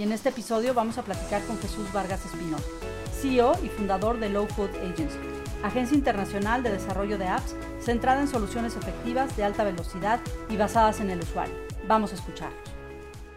y en este episodio vamos a platicar con Jesús Vargas Espinosa, CEO y fundador de Low Code Agency, agencia internacional de desarrollo de apps centrada en soluciones efectivas de alta velocidad y basadas en el usuario. Vamos a escuchar.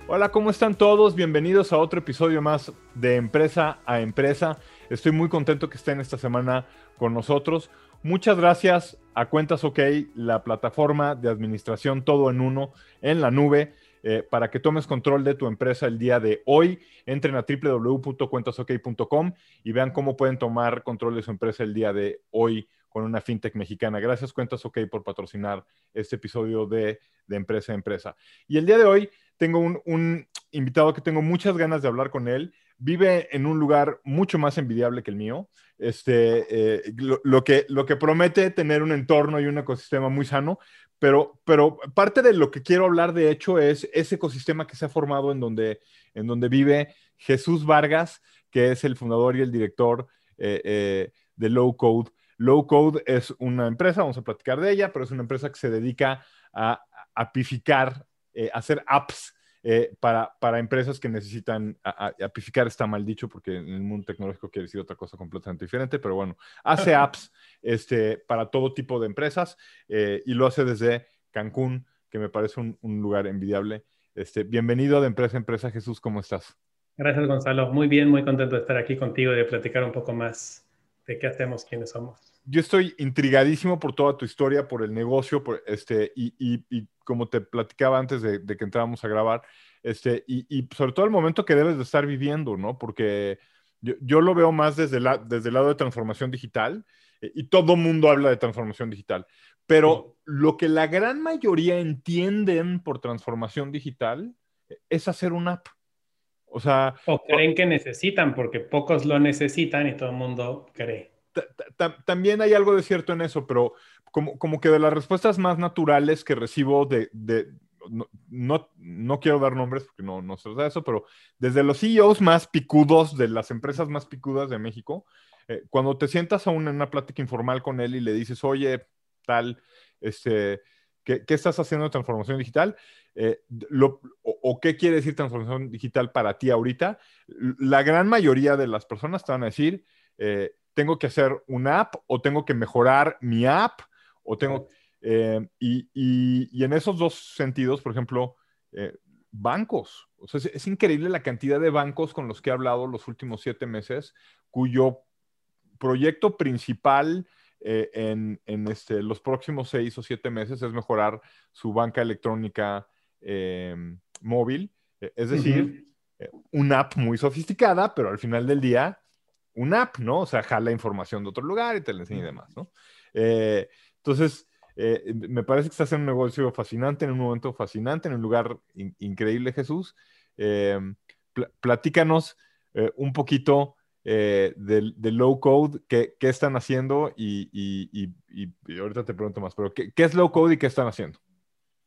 Hola, ¿cómo están todos? Bienvenidos a otro episodio más de Empresa a Empresa. Estoy muy contento que estén esta semana con nosotros. Muchas gracias a Cuentas OK, la plataforma de administración todo en uno en la nube. Eh, para que tomes control de tu empresa el día de hoy. Entren a www.cuentasok.com y vean cómo pueden tomar control de su empresa el día de hoy con una fintech mexicana. Gracias Cuentas OK por patrocinar este episodio de, Empresa a Empresa. Y el día de hoy tengo un, invitado que tengo muchas ganas de hablar con él. Vive en un lugar mucho más envidiable que el mío. Este, eh, lo, que, promete tener un entorno y un ecosistema muy sano, pero, pero parte de lo que quiero hablar, de hecho, es ese ecosistema que se ha formado en donde, en donde vive Jesús Vargas, que es el fundador y el director eh, eh, de Low Code. Low Code es una empresa, vamos a platicar de ella, pero es una empresa que se dedica a apificar, eh, hacer apps eh, para, para, empresas que necesitan apificar está mal dicho porque en el mundo tecnológico quiere decir otra cosa completamente diferente, pero bueno, hace apps este, para todo tipo de empresas eh, y lo hace desde Cancún, que me parece un, lugar envidiable. Este, bienvenido de Empresa a Empresa, Jesús, ¿cómo estás? Gracias, Gonzalo. Muy bien, muy contento de estar aquí contigo y de platicar un poco más de qué hacemos, quiénes somos. Yo estoy intrigadísimo por toda tu historia, por el negocio, por este, y, y como te platicaba antes de, que entrábamos a grabar, este, y, sobre todo el momento que debes de estar viviendo, ¿no? Porque yo, lo veo más desde, la, desde el lado de transformación digital, eh, y todo mundo habla de transformación digital, pero lo que la gran mayoría entienden por transformación digital eh, es hacer una app. O sea... O creen que necesitan, porque pocos lo necesitan y todo el mundo cree. También hay algo de cierto en eso, pero como, como que de las respuestas más naturales que recibo de, de no, no, quiero dar nombres porque no, no se trata de eso, pero desde los CEOs más picudos de las empresas más picudas de México, eh, cuando te sientas a una, una plática informal con él y le dices, oye, tal, este, ¿qué, qué estás haciendo de transformación digital? Eh, lo, o, qué quiere decir transformación digital para ti ahorita? La gran mayoría de las personas te van a decir, eh, tengo que hacer una app o tengo que mejorar mi app o tengo... Eh, y, en esos dos sentidos, por ejemplo, eh, bancos. O sea, es, increíble la cantidad de bancos con los que he hablado los últimos siete meses, cuyo proyecto principal eh, en, este, los próximos seis o siete meses es mejorar su banca electrónica móvil. es decir, una app muy sofisticada, pero al final del día, una app, ¿no? O sea, jala información de otro lugar y te la enseña y demás, ¿no? entonces, eh, me parece que estás en un negocio fascinante, en un momento fascinante, en un lugar increíble, Jesús. Eh, platícanos eh, un poquito del low code, qué, están haciendo y, ahorita te pregunto más, pero ¿qué, es low code y qué están haciendo?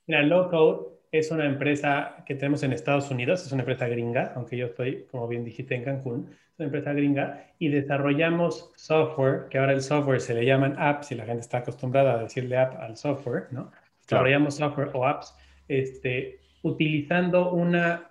Mira, low code es una empresa que tenemos en Estados Unidos, es una empresa gringa, aunque yo estoy, como bien dijiste, en Cancún una empresa gringa, y desarrollamos software, que ahora el software se le llaman apps, y la gente está acostumbrada a decirle app al software, ¿no? Desarrollamos software o apps este, utilizando una,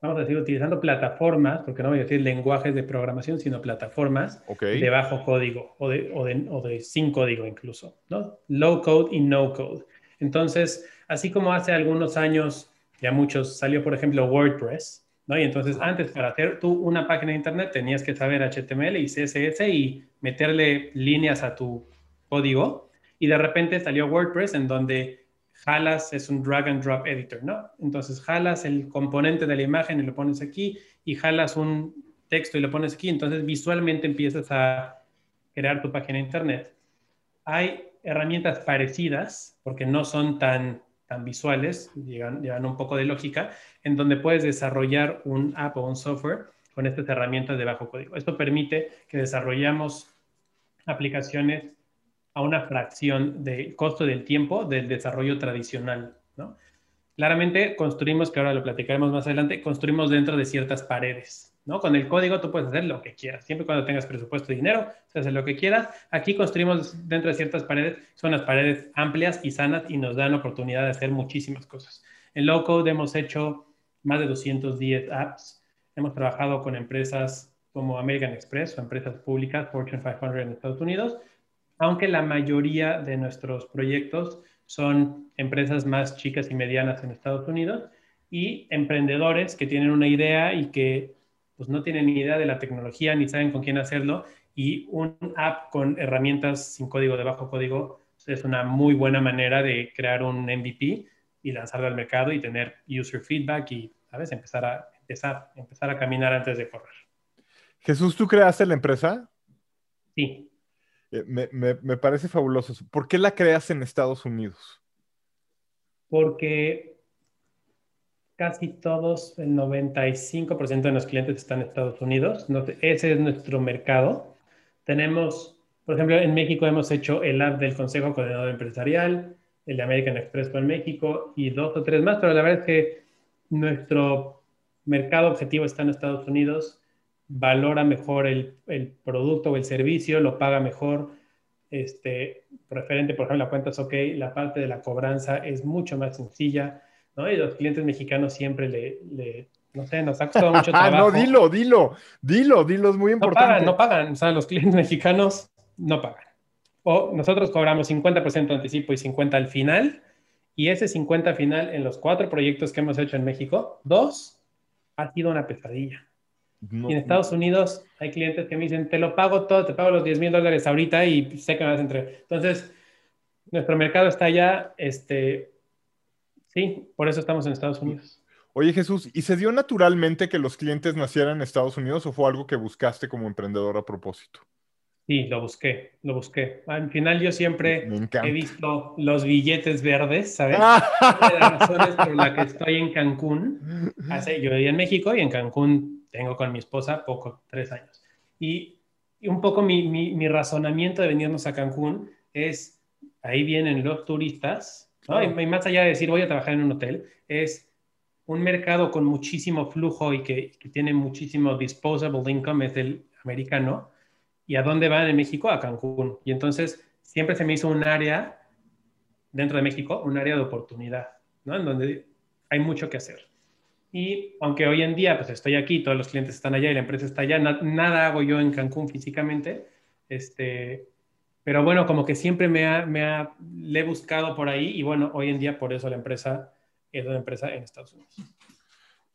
vamos a decir, utilizando plataformas, porque no voy a decir lenguajes de programación, sino plataformas de bajo código o de, o, de, o de sin código incluso, ¿no? Low code y no code. Entonces, así como hace algunos años, ya muchos, salió por ejemplo WordPress, ¿no? Y entonces antes para hacer tú una página de internet tenías que saber HTML y CSS y meterle líneas a tu código y de repente salió WordPress en donde jalas es un drag and drop editor, ¿no? Entonces jalas el componente de la imagen y lo pones aquí y jalas un texto y lo pones aquí, entonces visualmente empiezas a crear tu página de internet. Hay herramientas parecidas porque no son tan tan visuales, llevan, un poco de lógica, en donde puedes desarrollar un app o un software con estas herramientas de bajo código. Esto permite que desarrollamos aplicaciones a una fracción del costo del tiempo del desarrollo tradicional. ¿no? Claramente construimos, que ahora lo platicaremos más adelante, construimos dentro de ciertas paredes. ¿No? Con el código tú puedes hacer lo que quieras, siempre cuando tengas presupuesto de dinero, puedes hacer lo que quieras. Aquí construimos dentro de ciertas paredes, son las paredes amplias y sanas y nos dan oportunidad de hacer muchísimas cosas. En Low Code hemos hecho más de 210 apps, hemos trabajado con empresas como American Express o empresas públicas, Fortune 500 en Estados Unidos, aunque la mayoría de nuestros proyectos son empresas más chicas y medianas en Estados Unidos y emprendedores que tienen una idea y que pues no tienen ni idea de la tecnología ni saben con quién hacerlo y un app con herramientas sin código de bajo código es una muy buena manera de crear un MVP y lanzarlo al mercado y tener user feedback y, ¿sabes? Empezar a, empezar, empezar a caminar antes de correr. Jesús, ¿tú creaste la empresa? Sí. Eh, me, me, me parece fabuloso. ¿Por qué la creas en Estados Unidos? Porque casi todos, el 95% de los clientes están en Estados Unidos. Ese es nuestro mercado. Tenemos, por ejemplo, en México hemos hecho el app del Consejo Coordinador Empresarial, el de American Express con México y dos o tres más, pero la verdad es que nuestro mercado objetivo está en Estados Unidos, valora mejor el, el producto o el servicio, lo paga mejor. Este, referente, por ejemplo, la cuentas OK, la parte de la cobranza es mucho más sencilla ¿no? Y los clientes mexicanos siempre le, no sé, nos ha costado mucho trabajo. no, dilo, dilo, dilo, dilo, es muy importante. No pagan, no pagan, o sea, los clientes mexicanos no pagan. O nosotros cobramos 50% de anticipo y 50% al final, y ese 50% final en los cuatro proyectos que hemos hecho en México, dos, ha sido una pesadilla. y en Estados Unidos hay clientes que me dicen, te lo pago todo, te pago los 10 mil dólares ahorita y sé que me vas a entregar. Entonces, nuestro mercado está ya, este, Sí, por eso estamos en Estados Unidos. Oye Jesús, ¿y se dio naturalmente que los clientes nacieran en Estados Unidos o fue algo que buscaste como emprendedor a propósito? Sí, lo busqué, lo busqué. Al final yo siempre he visto los billetes verdes, ¿sabes? Una de las razones por la que estoy en Cancún, hace, yo viví en México y en Cancún tengo con mi esposa poco, tres años. Y, un poco mi, mi razonamiento de venirnos a Cancún es, ahí vienen los turistas, y, más allá de decir voy a trabajar en un hotel, es un mercado con muchísimo flujo y que, tiene muchísimo disposable income, es el americano. ¿Y a dónde van en México? A Cancún. Y entonces siempre se me hizo un área dentro de México, un área de oportunidad, ¿no? En donde hay mucho que hacer. Y aunque hoy en día pues estoy aquí, todos los clientes están allá y la empresa está allá, nada hago yo en Cancún físicamente, este, pero bueno, como que siempre me ha, me ha, le he buscado por ahí y bueno, hoy en día por eso la empresa es una empresa en Estados Unidos.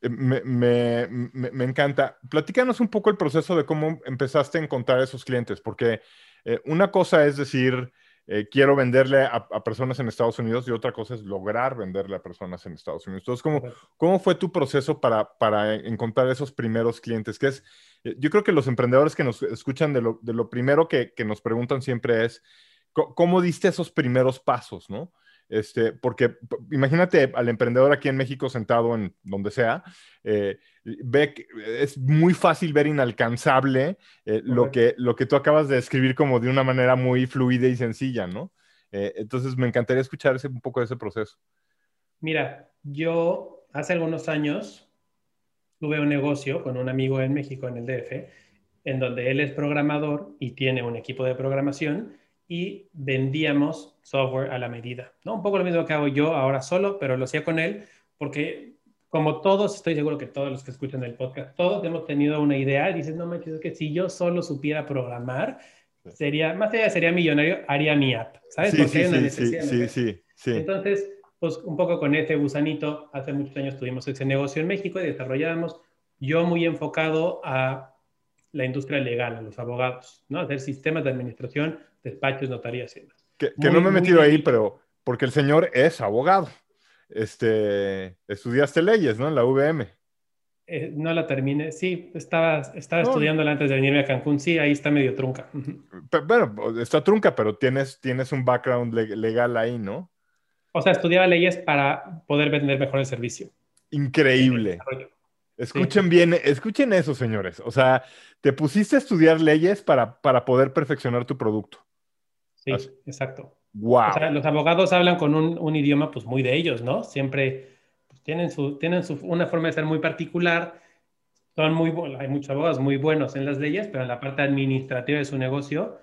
Eh, me, me, me, encanta. Platícanos un poco el proceso de cómo empezaste a encontrar esos clientes, porque eh, una cosa es decir, eh, quiero venderle a, personas en Estados Unidos y otra cosa es lograr venderle a personas en Estados Unidos. Entonces, ¿cómo, cómo fue tu proceso para, para encontrar esos primeros clientes? Que es, eh, yo creo que los emprendedores que nos escuchan de lo, de lo primero que, que, nos preguntan siempre es, ¿cómo diste esos primeros pasos, no? Este, porque imagínate al emprendedor aquí en México sentado en donde sea, eh, ve que es muy fácil ver inalcanzable eh, lo, que, lo que tú acabas de describir como de una manera muy fluida y sencilla, ¿no? Eh, entonces me encantaría escuchar ese, un poco de ese proceso. Mira, yo hace algunos años tuve un negocio con un amigo en México, en el DF, en donde él es programador y tiene un equipo de programación y vendíamos software a la medida. ¿no? Un poco lo mismo que hago yo ahora solo, pero lo hacía con él porque como todos, estoy seguro que todos los que escuchan el podcast, todos hemos tenido una idea y dices, no manches, es que si yo solo supiera programar, sería, más allá de sería millonario, haría mi app, ¿sabes? Sí, sí, sí, sí, sí, sí, Entonces, pues un poco con ese gusanito, hace muchos años tuvimos ese negocio en México y desarrollamos, yo muy enfocado a la industria legal, a los abogados, ¿no? Hacer sistemas de administración despachos, notarías y demás. Que, no me he metido ahí, pero porque el señor es abogado. Este, estudiaste leyes, ¿no? En la UVM. Eh, no la terminé. Sí, estaba, estaba estudiándola antes de venirme a Cancún. Sí, ahí está medio trunca. bueno, está trunca, pero tienes, tienes un background legal ahí, ¿no? O sea, estudiaba leyes para poder vender mejor el servicio. Increíble. Escuchen bien, escuchen eso, señores. O sea, te pusiste a estudiar leyes para, para poder perfeccionar tu producto. Sí, exacto. Wow. O sea, los abogados hablan con un, un, idioma pues muy de ellos, ¿no? Siempre pues, tienen, su, tienen su, una forma de ser muy particular. Son muy, hay muchos abogados muy buenos en las leyes, pero en la parte administrativa de su negocio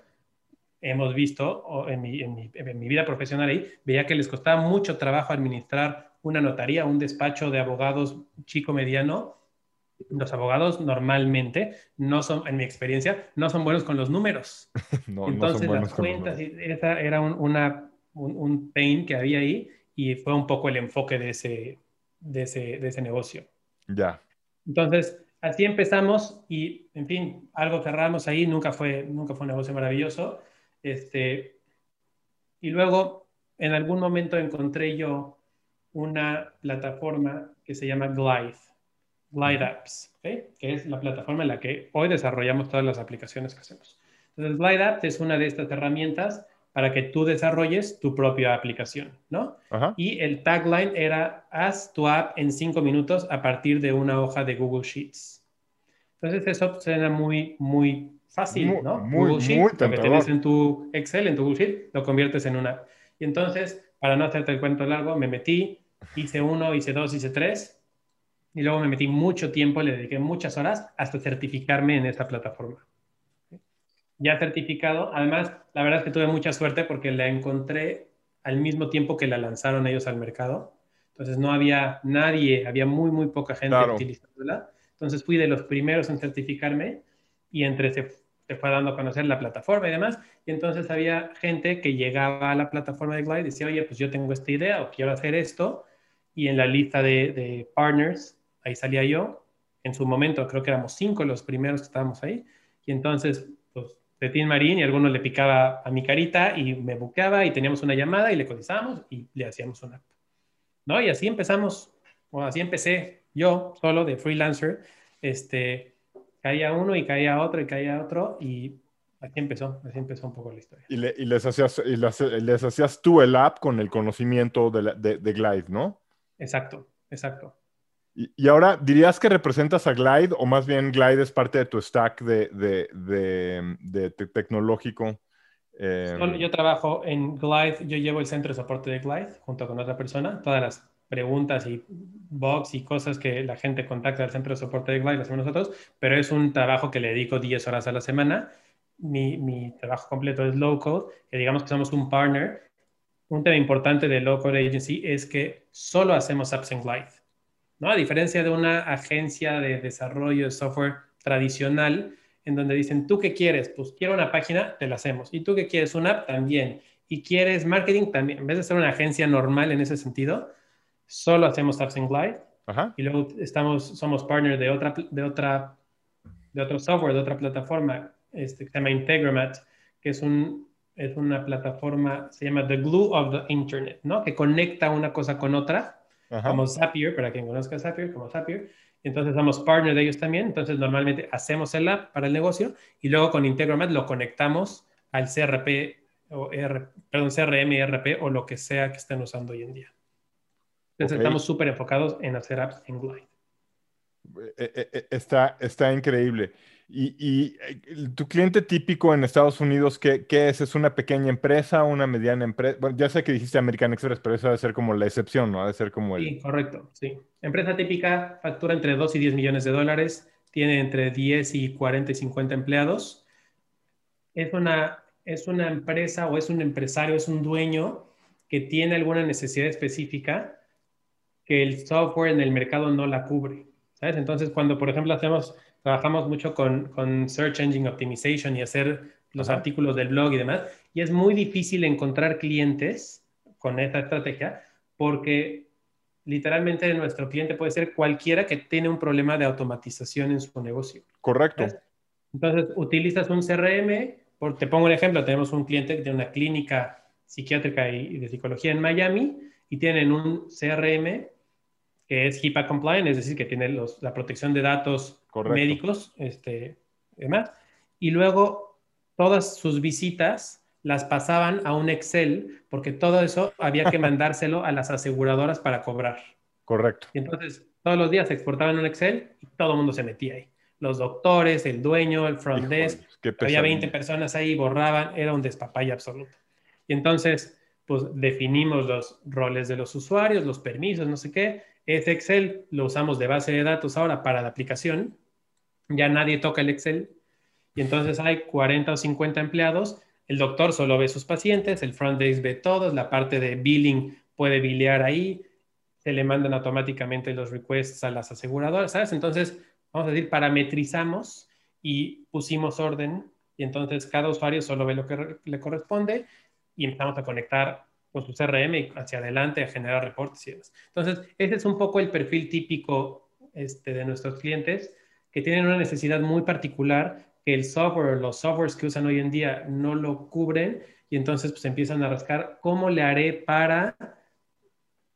hemos visto, en mi, en, mi, en mi vida profesional ahí, veía que les costaba mucho trabajo administrar una notaría, un despacho de abogados chico mediano, los abogados normalmente no son, en mi experiencia, no son buenos con los números. no, Entonces, las cuentas, esa era un, una, un, pain que había ahí y fue un poco el enfoque de ese, de ese, de ese negocio. Ya. Entonces, así empezamos y, en fin, algo cerramos ahí, nunca fue, nunca fue un negocio maravilloso. Este, y luego, en algún momento encontré yo una plataforma que se llama Glide Glide Apps, que es la plataforma en la que hoy desarrollamos todas las aplicaciones que hacemos. Entonces, Glide Apps es una de estas herramientas para que tú desarrolles tu propia aplicación, ¿no? Y el tagline era, haz tu app en cinco minutos a partir de una hoja de Google Sheets. Entonces, eso suena muy, muy fácil, ¿no? Muy, Google Sheets, lo que tienes en tu Excel, en tu Google Sheet, lo conviertes en una app. Y entonces, para no hacerte el cuento largo, me metí, hice uno, hice dos, hice tres, y luego me metí mucho tiempo, le dediqué muchas horas hasta certificarme en esta plataforma. Ya certificado, además, la verdad es que tuve mucha suerte porque la encontré al mismo tiempo que la lanzaron ellos al mercado. Entonces no había nadie, había muy, muy poca gente utilizándola. Entonces fui de los primeros en certificarme y entre se, se, fue dando a conocer la plataforma y demás. Y entonces había gente que llegaba a la plataforma de Glide y decía, oye, pues yo tengo esta idea o quiero hacer esto. Y en la lista de, de partners ahí salía yo. En su momento creo que éramos cinco los primeros que estábamos ahí. Y entonces, pues, de Marín y alguno le picaba a mi carita y me buqueaba y teníamos una llamada y le cotizábamos y le hacíamos una. ¿No? Y así empezamos, o así empecé yo solo de freelancer. Este, caía uno y caía otro y caía otro y así empezó, así empezó un poco la historia. Y, les, hacías, y les, hacías tú el app con el conocimiento de, de, de Glide, ¿no? Exacto, exacto. Y, ahora, ¿dirías que representas a Glide o más bien Glide es parte de tu stack de, de, de, tecnológico? Eh, yo trabajo en Glide, yo llevo el centro de soporte de Glide junto con otra persona. Todas las preguntas y bugs y cosas que la gente contacta al centro de soporte de Glide las hacemos nosotros, pero es un trabajo que le dedico 10 horas a la semana. Mi, mi trabajo completo es low code, que digamos que somos un partner. Un tema importante de Low Code Agency es que solo hacemos apps en Glide. ¿No? A diferencia de una agencia de desarrollo de software tradicional, en donde dicen, ¿tú qué quieres? Pues quiero una página, te la hacemos. ¿Y tú qué quieres? Una app también. ¿Y quieres marketing también? En vez de ser una agencia normal en ese sentido, solo hacemos apps en Glide. Y luego estamos, somos partner de otra, de otra, de otro software, de otra plataforma, este, que se llama Integromat, que es un, es una plataforma, se llama The Glue of the Internet, ¿no? Que conecta una cosa con otra como Zapier, para quien conozca Zapier, como Zapier. Entonces somos partner de ellos también. Entonces normalmente hacemos el app para el negocio y luego con Integromat lo conectamos al CRP o perdón, CRM, ERP o lo que sea que estén usando hoy en día. Entonces estamos súper enfocados en hacer apps en Glide. Eh, eh, eh, está, está increíble. Y, eh, tu cliente típico en Estados Unidos, ¿qué, es? ¿Es una pequeña empresa, una mediana empresa? Bueno, ya sé que dijiste American Express, pero eso debe ser como la excepción, ¿no? Debe ser como el... Sí, correcto, sí. Empresa típica factura entre 2 y 10 millones de dólares, tiene entre 10 y 40 y 50 empleados. Es una, es una empresa o es un empresario, es un dueño que tiene alguna necesidad específica que el software en el mercado no la cubre. ¿Sabes? Entonces, cuando, por ejemplo, hacemos trabajamos mucho con, con Search Engine Optimization y hacer los artículos del blog y demás. Y es muy difícil encontrar clientes con esta estrategia porque literalmente nuestro cliente puede ser cualquiera que tiene un problema de automatización en su negocio. Correcto. Entonces, utilizas un CRM, por, te pongo un ejemplo, tenemos un cliente que tiene una clínica psiquiátrica y de psicología en Miami y tienen un CRM que es HIPAA compliant, es decir, que tiene los, la protección de datos médicos, este, demás. Y luego todas sus visitas las pasaban a un Excel, porque todo eso había que mandárselo a las aseguradoras para cobrar. Correcto. Y entonces todos los días se exportaban un Excel y todo el mundo se metía ahí. Los doctores, el dueño, el front desk, había 20 personas ahí, borraban, era un despapaya absoluto. Y entonces, pues definimos los roles de los usuarios, los permisos, no sé qué. Ese Excel lo usamos de base de datos ahora para la aplicación. Ya nadie toca el Excel. Y entonces hay 40 o 50 empleados. El doctor solo ve sus pacientes, el front desk ve todos, la parte de billing puede bilear ahí, se le mandan automáticamente los requests a las aseguradoras, ¿sabes? Entonces, vamos a decir, parametrizamos y pusimos orden y entonces cada usuario solo ve lo que le corresponde y empezamos a conectar con su CRM hacia adelante a generar reportes y demás. Entonces, ese es un poco el perfil típico este, de nuestros clientes que tienen una necesidad muy particular que el software, los softwares que usan hoy en día no lo cubren y entonces pues empiezan a rascar cómo le haré para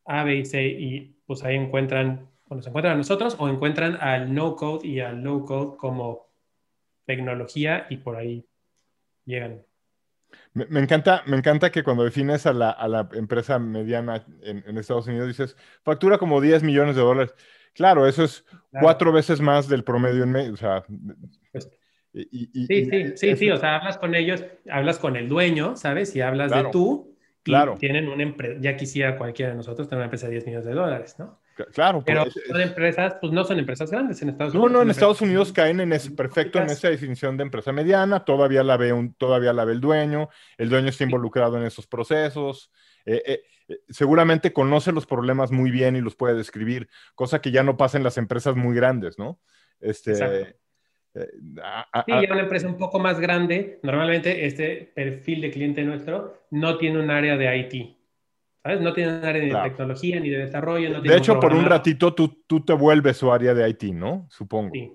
A, B y C y pues ahí encuentran, bueno, se encuentran a nosotros o encuentran al no code y al low code como tecnología y por ahí llegan. Me, encanta, me encanta que cuando defines a la, empresa mediana en, Estados Unidos dices, factura como 10 millones de dólares. Claro, eso es cuatro veces más del promedio en medio. O sea, pues, sí, sí, sí, sí, o sea, hablas con ellos, hablas con el dueño, ¿sabes? Y hablas de tú, claro. tienen una empresa, ya quisiera cualquiera de nosotros tener una empresa de 10 millones de dólares, ¿no? Claro, pero son empresas, pues no son empresas grandes en Estados Unidos. No, no, en Estados Unidos caen en ese, perfecto en esa definición de empresa mediana, todavía la ve un, todavía la ve el dueño, el dueño está involucrado en esos procesos, eh, eh, eh, seguramente conoce los problemas muy bien y los puede describir, cosa que ya no pasa en las empresas muy grandes, ¿no? Este, sí, ya una empresa un poco más grande, normalmente este perfil de cliente nuestro no tiene un área de IT. ¿Sabes? No tienen área de tecnología ni de desarrollo. No de hecho, por un ratito tú, tú te vuelves su área de IT, ¿no? Supongo. Sí.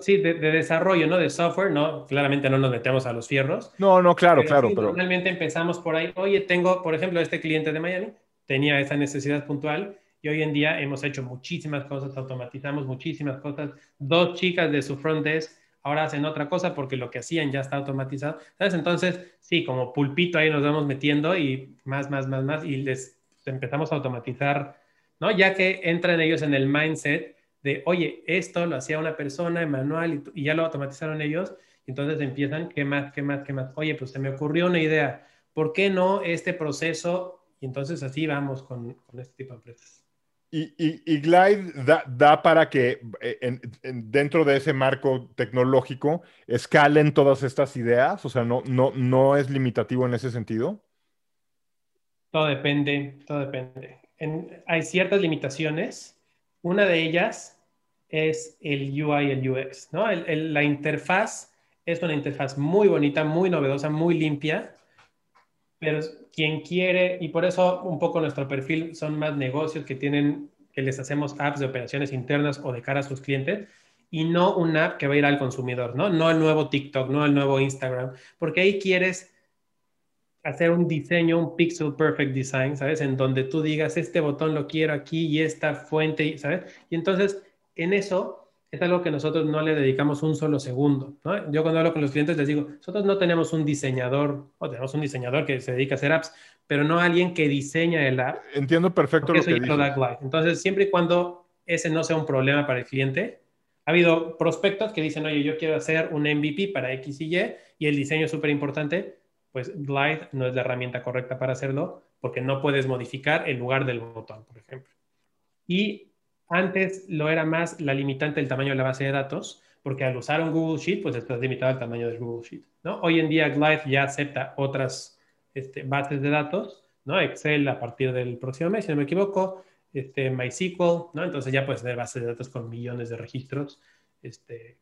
Sí, de, desarrollo, ¿no? De software, ¿no? Claramente no nos metemos a los fierros. No, no, claro, claro. pero... Normalmente empezamos por ahí. Oye, tengo, por ejemplo, este cliente de Miami tenía esa necesidad puntual y hoy en día hemos hecho muchísimas cosas, automatizamos muchísimas cosas. Dos chicas de su front desk ahora hacen otra cosa porque lo que hacían ya está automatizado. ¿Sabes? Entonces, sí, como pulpito ahí nos vamos metiendo y más, más, más, más, y les empezamos a automatizar, ¿no? Ya que entran ellos en el mindset de, oye, esto lo hacía una persona en manual y, ya lo automatizaron ellos, entonces empiezan, ¿qué más, qué más, qué más? Oye, pues se me ocurrió una idea, ¿por qué no este proceso? Y entonces así vamos con, con este tipo de empresas. Y, Glide da, para que eh, dentro de ese marco tecnológico escalen todas estas ideas, o sea, no, es limitativo en ese sentido. Todo depende, todo depende. hay ciertas limitaciones. Una de ellas es el UI y el UX, ¿no? la interfaz es una interfaz muy bonita, muy novedosa, muy limpia, pero quien quiere, y por eso un poco nuestro perfil son más negocios que tienen, que les hacemos apps de operaciones internas o de cara a sus clientes, y no una app que va a ir al consumidor, ¿no? No el nuevo TikTok, no el nuevo Instagram, porque ahí quieres hacer un diseño, un pixel perfect design, ¿sabes? En donde tú digas, este botón lo quiero aquí y esta fuente, ¿sabes? Y entonces, en eso es algo que nosotros no le dedicamos un solo segundo. ¿no? Yo cuando hablo con los clientes les digo, nosotros no tenemos un diseñador, o tenemos un diseñador que se dedica a hacer apps, pero no alguien que diseña el app. Entiendo perfecto lo que dices. Entonces, siempre y cuando ese no sea un problema para el cliente, ha habido prospectos que dicen, oye, yo quiero hacer un MVP para X y Y, y el diseño es súper importante, pues Glide no es la herramienta correcta para hacerlo, porque no puedes modificar el lugar del botón, por ejemplo. Y antes lo era más la limitante del tamaño de la base de datos, porque al usar un Google Sheet, pues estás limitado al tamaño del Google Sheet. ¿no? Hoy en día Glide ya acepta otras este, bases de datos, ¿no? Excel a partir del próximo mes, si no me equivoco, este, MySQL, ¿no? Entonces ya puedes tener bases de datos con millones de registros. Este,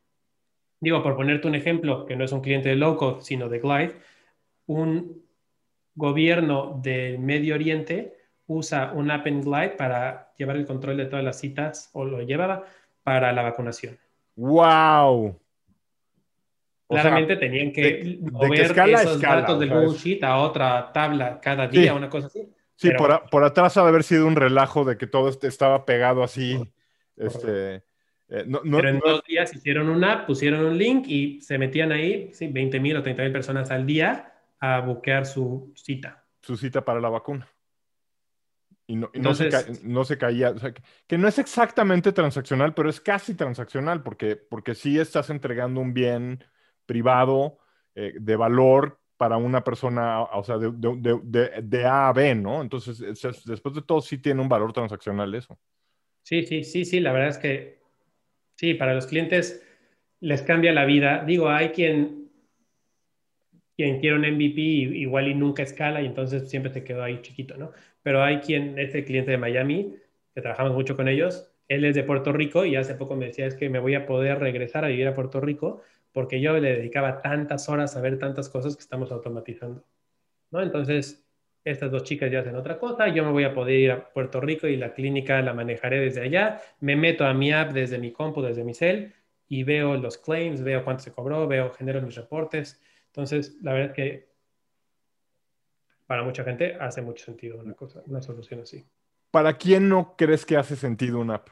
digo, por ponerte un ejemplo, que no es un cliente de low sino de Glide, un gobierno del Medio Oriente usa un app en Glide para llevar el control de todas las citas, o lo llevaba, para la vacunación. ¡Wow! Claramente tenían que mover esos datos del Google Sheet a otra tabla cada día, una cosa así. Sí, por, atrás ha de haber sido un relajo de que todo este estaba pegado así. Este, eh, pero en dos días hicieron una app, pusieron un link y se metían ahí, sí, 20 mil o 30 mil personas al día a buquear su cita. Su cita para la vacuna. Y no, no, se, no se, caía, o sea, que, no es exactamente transaccional, pero es casi transaccional, porque, porque sí estás entregando un bien privado eh, de valor para una persona, o sea, de, de, de, A a B, ¿no? Entonces, después de todo, sí tiene un valor transaccional eso. Sí, sí, sí, sí, la verdad es que sí, para los clientes les cambia la vida. Digo, hay quien, quien quiere un MVP igual y nunca escala y entonces siempre te quedó ahí chiquito, ¿no? Pero hay quien, este cliente de Miami, que trabajamos mucho con ellos, él es de Puerto Rico y hace poco me decía, es que me voy a poder regresar a vivir a Puerto Rico porque yo le dedicaba tantas horas a ver tantas cosas que estamos automatizando. ¿no? Entonces, estas dos chicas ya hacen otra cosa, yo me voy a poder ir a Puerto Rico y la clínica la manejaré desde allá, me meto a mi app desde mi compu, desde mi cel y veo los claims, veo cuánto se cobró, veo, genero mis reportes. Entonces, la verdad es que para mucha gente hace mucho sentido una cosa, una solución así. ¿Para quién no crees que hace sentido una app?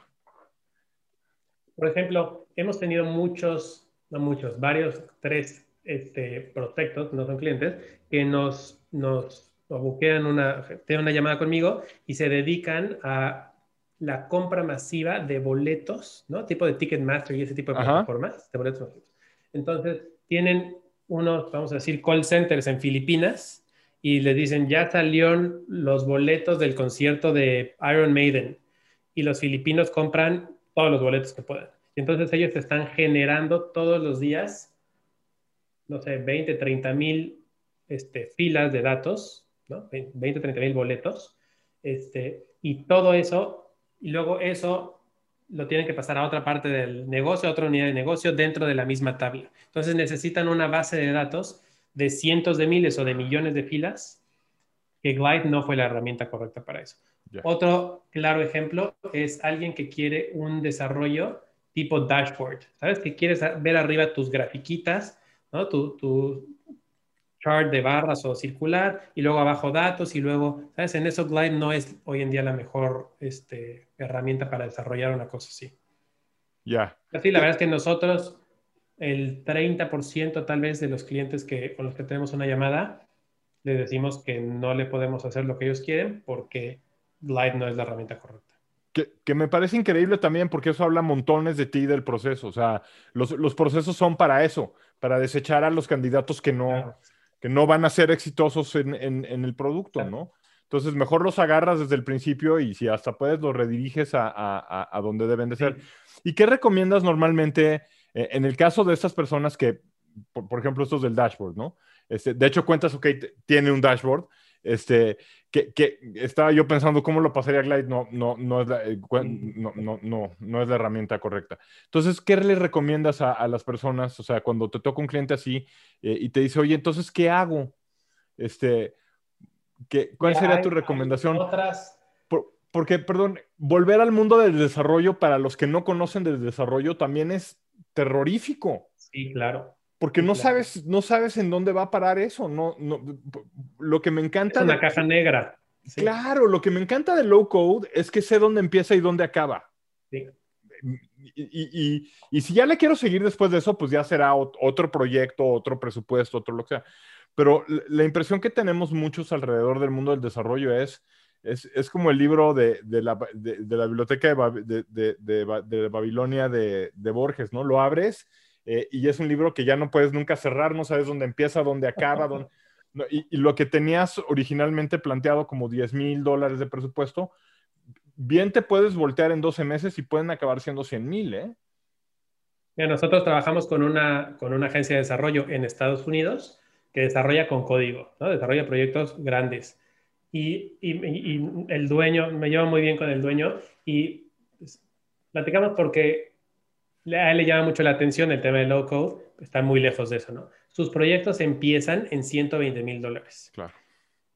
Por ejemplo, hemos tenido muchos no muchos, varios, tres este, prospectos, no son clientes, que nos, nos buquean una, tienen una llamada conmigo y se dedican a la compra masiva de boletos, ¿no? Tipo de Ticketmaster y ese tipo de plataformas de boletos. Entonces, tienen unos, vamos a decir, call centers en Filipinas y les dicen, ya salieron los boletos del concierto de Iron Maiden y los filipinos compran todos los boletos que puedan. Entonces ellos están generando todos los días, no sé, 20, 30 mil este, filas de datos, ¿no? 20, 30 mil boletos, este, y todo eso, y luego eso lo tienen que pasar a otra parte del negocio, a otra unidad de negocio dentro de la misma tabla. Entonces necesitan una base de datos de cientos de miles o de millones de filas, que Glide no fue la herramienta correcta para eso. Otro claro ejemplo es alguien que quiere un desarrollo tipo dashboard, ¿sabes? Que quieres ver arriba tus grafiquitas, ¿no? Tu, tu chart de barras o circular y luego abajo datos y luego, ¿sabes? En eso Glide no es hoy en día la mejor este, herramienta para desarrollar una cosa así. Ya. Así, la verdad es que nosotros, el 30% tal vez de los clientes que, con los que tenemos una llamada, les decimos que no le podemos hacer lo que ellos quieren porque Glide no es la herramienta correcta. Que, me parece increíble también porque eso habla montones de ti del proceso. O sea, los, procesos son para eso, para desechar a los candidatos que no, que no van a ser exitosos en, el producto, ¿no? Entonces, mejor los agarras desde el principio y si hasta puedes, los rediriges a, donde deben de ser. ¿Y qué recomiendas normalmente eh, en el caso de estas personas que, por, ejemplo, estos del dashboard, ¿no? Este, de hecho, cuentas, ok, tiene un dashboard, este, que, estaba yo pensando cómo lo pasaría Glide, no, no, no, es la, eh, no, no, no, es la herramienta correcta. Entonces, ¿qué le recomiendas a, las personas? O sea, cuando te toca un cliente así eh, y te dice, oye, entonces, ¿qué hago? Este, ¿qué, ¿Cuál sería tu recomendación? Otras... porque, perdón, volver al mundo del desarrollo para los que no conocen del desarrollo también es terrorífico. Sí, claro. Porque no sabes, no sabes en dónde va a parar eso. No, no, lo que me encanta. Es una caja negra. Claro, lo que me encanta de low code es que sé dónde empieza y dónde acaba. Sí. Y, y, si ya le quiero seguir después de eso, pues ya será otro proyecto, otro presupuesto, otro lo que sea. Pero la impresión que tenemos muchos alrededor del mundo del desarrollo es, es, es como el libro de, de, la, de la, biblioteca de, Babilonia de, Borges, ¿no? Lo abres eh, y es un libro que ya no puedes nunca cerrar, no sabes dónde empieza, dónde acaba, y, lo que tenías originalmente planteado como 10 mil dólares de presupuesto, bien te puedes voltear en 12 meses y pueden acabar siendo 100 mil, ¿eh? nosotros trabajamos con una, con una agencia de desarrollo en Estados Unidos que desarrolla con código, ¿no? desarrolla proyectos grandes. Y, y, el dueño, me llevo muy bien con el dueño y pues, platicamos porque a él le llama mucho la atención el tema de low code, está muy lejos de eso, ¿no? Sus proyectos empiezan en 120 mil dólares. Claro.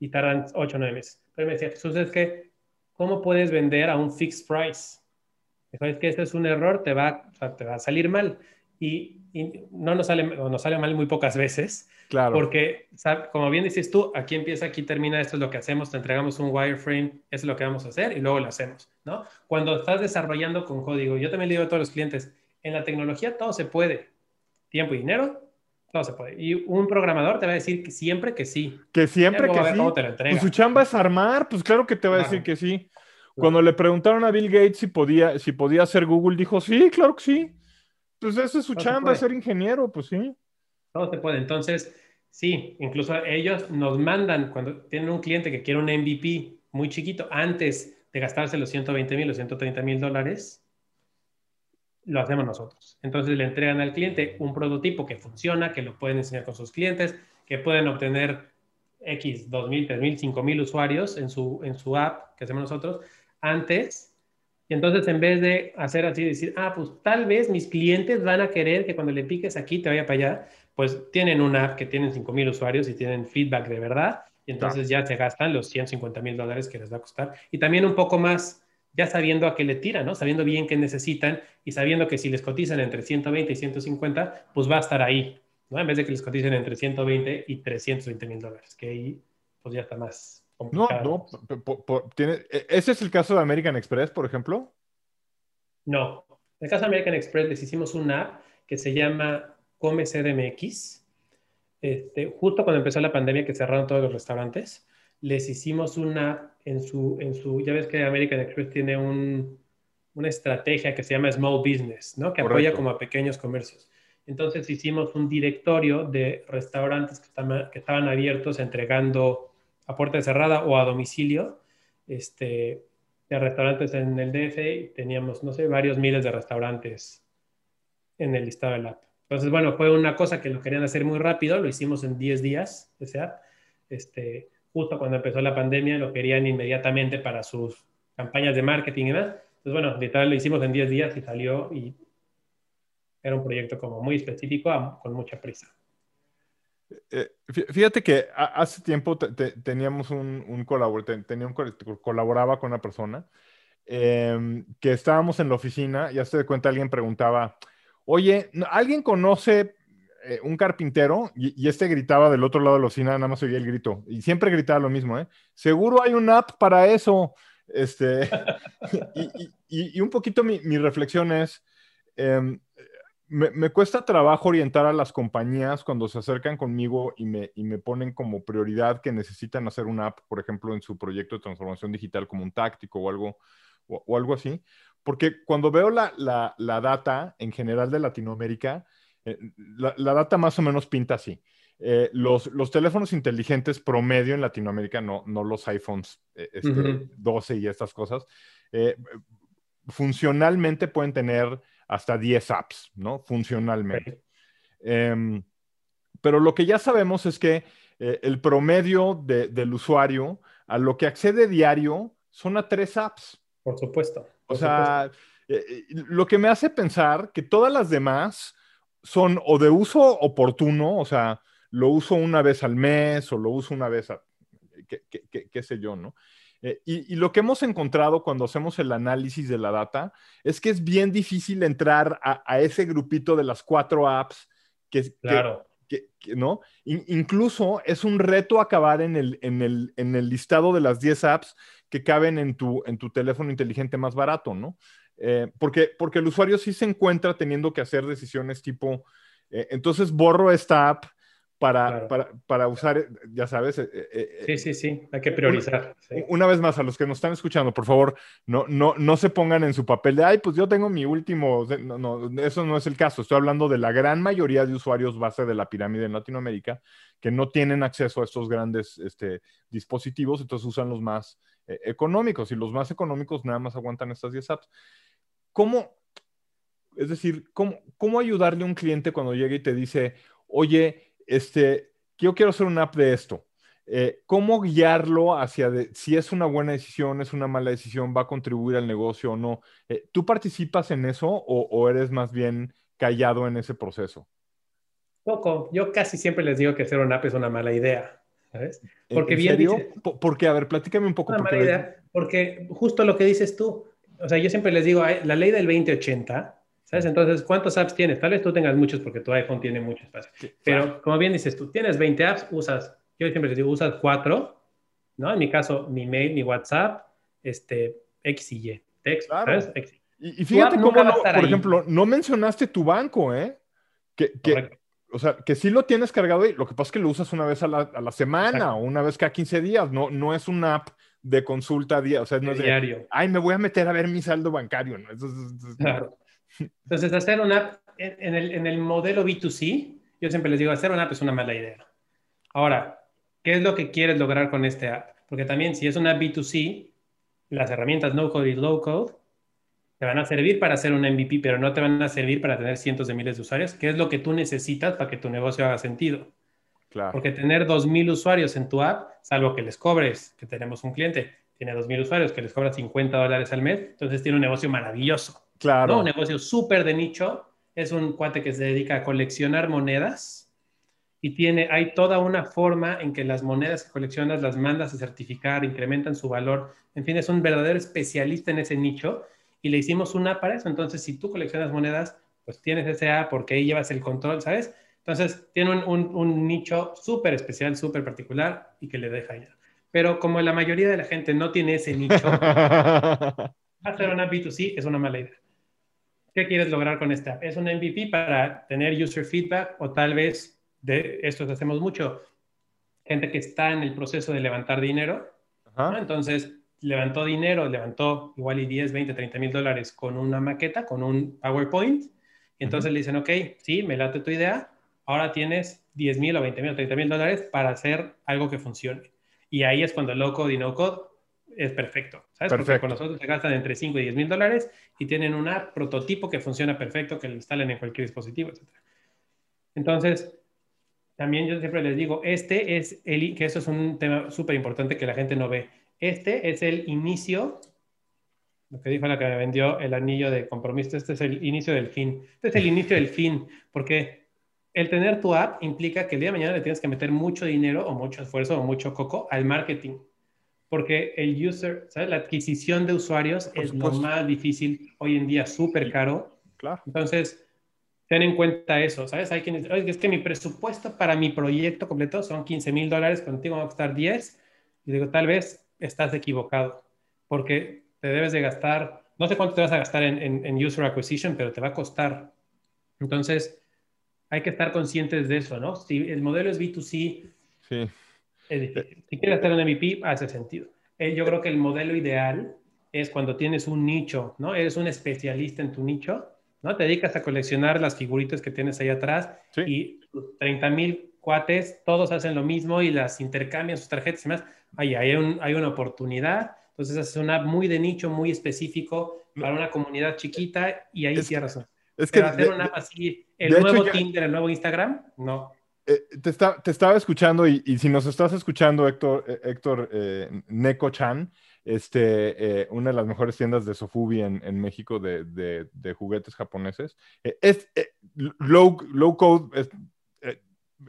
Y tardan 8 o 9 meses. Pero me decía, Jesús, es que, ¿cómo puedes vender a un fixed price? Dijo, es que este es un error, te va, te va a salir mal. Y, no nos sale, nos sale mal muy pocas veces. Claro. Porque, como bien dices tú, aquí empieza, aquí termina, esto es lo que hacemos, te entregamos un wireframe, eso es lo que vamos a hacer y luego lo hacemos, ¿no? Cuando estás desarrollando con código, yo también le digo a todos los clientes, en la tecnología todo se puede. Tiempo y dinero, todo se puede. Y un programador te va a decir que siempre que sí. Que siempre que sí. Pues su chamba es armar, pues claro que te va a decir que sí. Cuando le preguntaron a Bill Gates si podía, si podía hacer Google, dijo, sí, claro que sí. Pues esa es su chamba, ser ingeniero, pues sí. Todo se puede. Entonces, sí, incluso ellos nos mandan, cuando tienen un cliente que quiere un MVP muy chiquito, antes de gastarse los 120 mil o 130 mil dólares, lo hacemos nosotros. Entonces le entregan al cliente un prototipo que funciona, que lo pueden enseñar con sus clientes, que pueden obtener X, 2.000, 3.000, 5.000 usuarios en su, en su app que hacemos nosotros antes. Y entonces en vez de hacer así, decir, ah, pues tal vez mis clientes van a querer que cuando le piques aquí te vaya para allá, pues tienen una app que tienen 5.000 usuarios y tienen feedback de verdad. Y entonces ya se gastan los 150 mil dólares que les va a costar. Y también un poco más ya sabiendo a qué le tiran, ¿no? Sabiendo bien qué necesitan y sabiendo que si les cotizan entre 120 y 150, pues va a estar ahí, ¿no? En vez de que les coticen entre 120 y 320 mil dólares, que ahí pues ya está más complicado. No, no, tiene, e, ¿ese es el caso de American Express, por ejemplo? No, en el caso de American Express les hicimos una app que se llama Come CDMX, este, justo cuando empezó la pandemia que cerraron todos los restaurantes, les hicimos una en su, en su, ya ves que American Express tiene un, una estrategia que se llama Small Business, ¿no? Que apoya como a pequeños comercios. Entonces hicimos un directorio de restaurantes que, estaban, que estaban abiertos entregando a puerta cerrada o a domicilio, este, de restaurantes en el DF y teníamos, no sé, varios miles de restaurantes en el listado del app. Entonces, bueno, fue una cosa que lo querían hacer muy rápido, lo hicimos en 10 días, ese app. Este, justo cuando empezó la pandemia, lo querían inmediatamente para sus campañas de marketing y demás. Entonces, bueno, literal lo hicimos en 10 días y salió y era un proyecto como muy específico, con mucha prisa. Eh, fíjate que hace tiempo teníamos un, colaborador, tenía un, colaboraba con una persona em, que estábamos en la oficina y hace de cuenta alguien preguntaba, oye, ¿alguien conoce eh, un carpintero y, este gritaba del otro lado de la oficina, nada más oía el grito. Y siempre gritaba lo mismo, ¿eh? Seguro hay un app para eso. Este, y, un poquito mi, reflexión es, em, me, cuesta trabajo orientar a las compañías cuando se acercan conmigo y me, me ponen como prioridad que necesitan hacer una app, por ejemplo, en su proyecto de transformación digital como un táctico o algo, o, algo así. Porque cuando veo la, la, la data en general de Latinoamérica, eh, la, data más o menos pinta así. Eh, los, los, teléfonos inteligentes promedio en Latinoamérica, no, no los iPhones 12 este, y estas cosas, eh, funcionalmente pueden tener hasta 10 apps, ¿no? Funcionalmente. Em, pero lo que ya sabemos es que el promedio del usuario a lo que accede diario son a tres apps. Por supuesto. o sea, lo que me hace pensar que todas las demás son o de uso oportuno, o sea, lo uso una vez al mes o lo uso una vez, a, qué, sé yo, ¿no? Eh, y, lo que hemos encontrado cuando hacemos el análisis de la data es que es bien difícil entrar a, ese grupito de las cuatro apps que, claro. ¿no? incluso es un reto acabar en el, en el, en el listado de las 10 apps que caben en tu, en tu teléfono inteligente más barato, ¿no? Eh, porque, porque el usuario sí se encuentra teniendo que hacer decisiones tipo, eh, entonces borro esta app para, para, para, usar, ya sabes. Eh, sí, sí, sí, hay que priorizar. Una, vez más, a los que nos están escuchando, por favor, no, no, no se pongan en su papel de, ay, pues yo tengo mi último, no, no, eso no es el caso. Estoy hablando de la gran mayoría de usuarios base de la pirámide en Latinoamérica que no tienen acceso a estos grandes este, dispositivos, entonces usan los más económicos y los más económicos nada más aguantan estas 10 apps. ¿Cómo, es decir, cómo, cómo ayudarle a un cliente cuando llega y te dice, oye, este, yo quiero hacer una app de esto? Eh, ¿Cómo guiarlo hacia si es una buena decisión, es una mala decisión, va a contribuir al negocio o no? Eh, ¿Tú participas en eso o, eres más bien callado en ese proceso? Poco. Yo casi siempre les digo que hacer una app es una mala idea. ¿sabes? Porque bien serio? porque, a ver, platícame un poco. Una mala idea, porque justo lo que dices tú, o sea, yo siempre les digo, la ley del 2080, ¿sabes? Entonces, ¿cuántos apps tienes? Tal vez tú tengas muchos porque tu iPhone tiene mucho espacio. Pero como bien dices tú, tienes 20 apps, usas, yo siempre les digo, usas 4, ¿no? En mi caso, mi mail, mi WhatsApp, este, X y Y, text, ¿sabes? Y, fíjate cómo, por ejemplo, no mencionaste tu banco, ¿eh? Que, que o sea, que sí lo tienes cargado ahí, lo que pasa es que lo usas una vez a la, semana o una vez cada 15 días, no, no es una app de consulta día, o sea, no es de, diario. ay, me voy a meter a ver mi saldo bancario, ¿no? claro. Entonces, hacer una app en el, en el modelo B2C, yo siempre les digo, hacer una app es una mala idea. Ahora, ¿qué es lo que quieres lograr con este app? Porque también si es una B2C, las herramientas no code y low code te van a servir para hacer un MVP, pero no te van a servir para tener cientos de miles de usuarios, que es lo que tú necesitas para que tu negocio haga sentido. Claro. Porque tener 2.000 usuarios en tu app, salvo que les cobres, que tenemos un cliente, tiene 2.000 usuarios, que les cobra 50 dólares al mes, entonces tiene un negocio maravilloso. Claro. ¿no? Un negocio súper de nicho. Es un cuate que se dedica a coleccionar monedas y tiene, hay toda una forma en que las monedas que coleccionas las mandas a certificar, incrementan su valor. En fin, es un verdadero especialista en ese nicho y le hicimos una para eso. Entonces, si tú coleccionas monedas, pues tienes ese A porque ahí llevas el control, ¿sabes? Entonces, tiene un, nicho súper especial, súper particular y que le deja ya. Pero como la mayoría de la gente no tiene ese nicho, hacer una B2C es una mala idea. ¿Qué quieres lograr con esta? ¿Es un MVP para tener user feedback o tal vez de esto hacemos mucho? Gente que está en el proceso de levantar dinero. Entonces, levantó dinero, levantó igual y 10, 20, 30 mil dólares con una maqueta, con un PowerPoint. Y entonces le dicen, ok, sí, me late tu idea, ahora tienes 10 mil o 20 mil o 30 mil dólares para hacer algo que funcione. Y ahí es cuando el low code y no code es perfecto. ¿Sabes? Porque con nosotros se gastan entre 5 y 10 mil dólares y tienen un prototipo que funciona perfecto, que lo instalen en cualquier dispositivo, etc. Entonces, también yo siempre les digo, este es el, que eso es un tema súper importante que la gente no ve. Este es el inicio, lo que dijo la que me vendió el anillo de compromiso, este es el inicio del fin. Este es el inicio del fin, porque el tener tu app implica que el día de mañana le tienes que meter mucho dinero o mucho esfuerzo o mucho coco al marketing. Porque el user, ¿sabes? La adquisición de usuarios es lo más difícil hoy en día, súper caro. Claro. Entonces, ten en cuenta eso, ¿sabes? Hay quienes, oye, es que mi presupuesto para mi proyecto completo son 15 mil dólares, contigo va a costar 10. Y digo, tal vez estás equivocado, porque te debes de gastar, no sé cuánto te vas a gastar en, user acquisition, pero te va a costar. Entonces, hay que estar conscientes de eso, ¿no? Si el modelo es B2C, sí. Si quieres hacer un MVP, hace sentido. Eh, yo creo que el modelo ideal es cuando tienes un nicho, ¿no? Eres un especialista en tu nicho, ¿no? Te dedicas a coleccionar las figuritas que tienes ahí atrás y 30 mil cuates, todos hacen lo mismo y las intercambian sus tarjetas y más hay, hay, una oportunidad. Entonces es una muy de nicho, muy específico para una comunidad chiquita y ahí sí razón. Es que hacer una app así, el nuevo Tinder, el nuevo Instagram, no. Eh, te, te, estaba escuchando y, si nos estás escuchando, Héctor, eh, Héctor eh, Neko Chan, este, una de las mejores tiendas de Sofubi en, en México de, de, de, juguetes japoneses. es low, low code, es,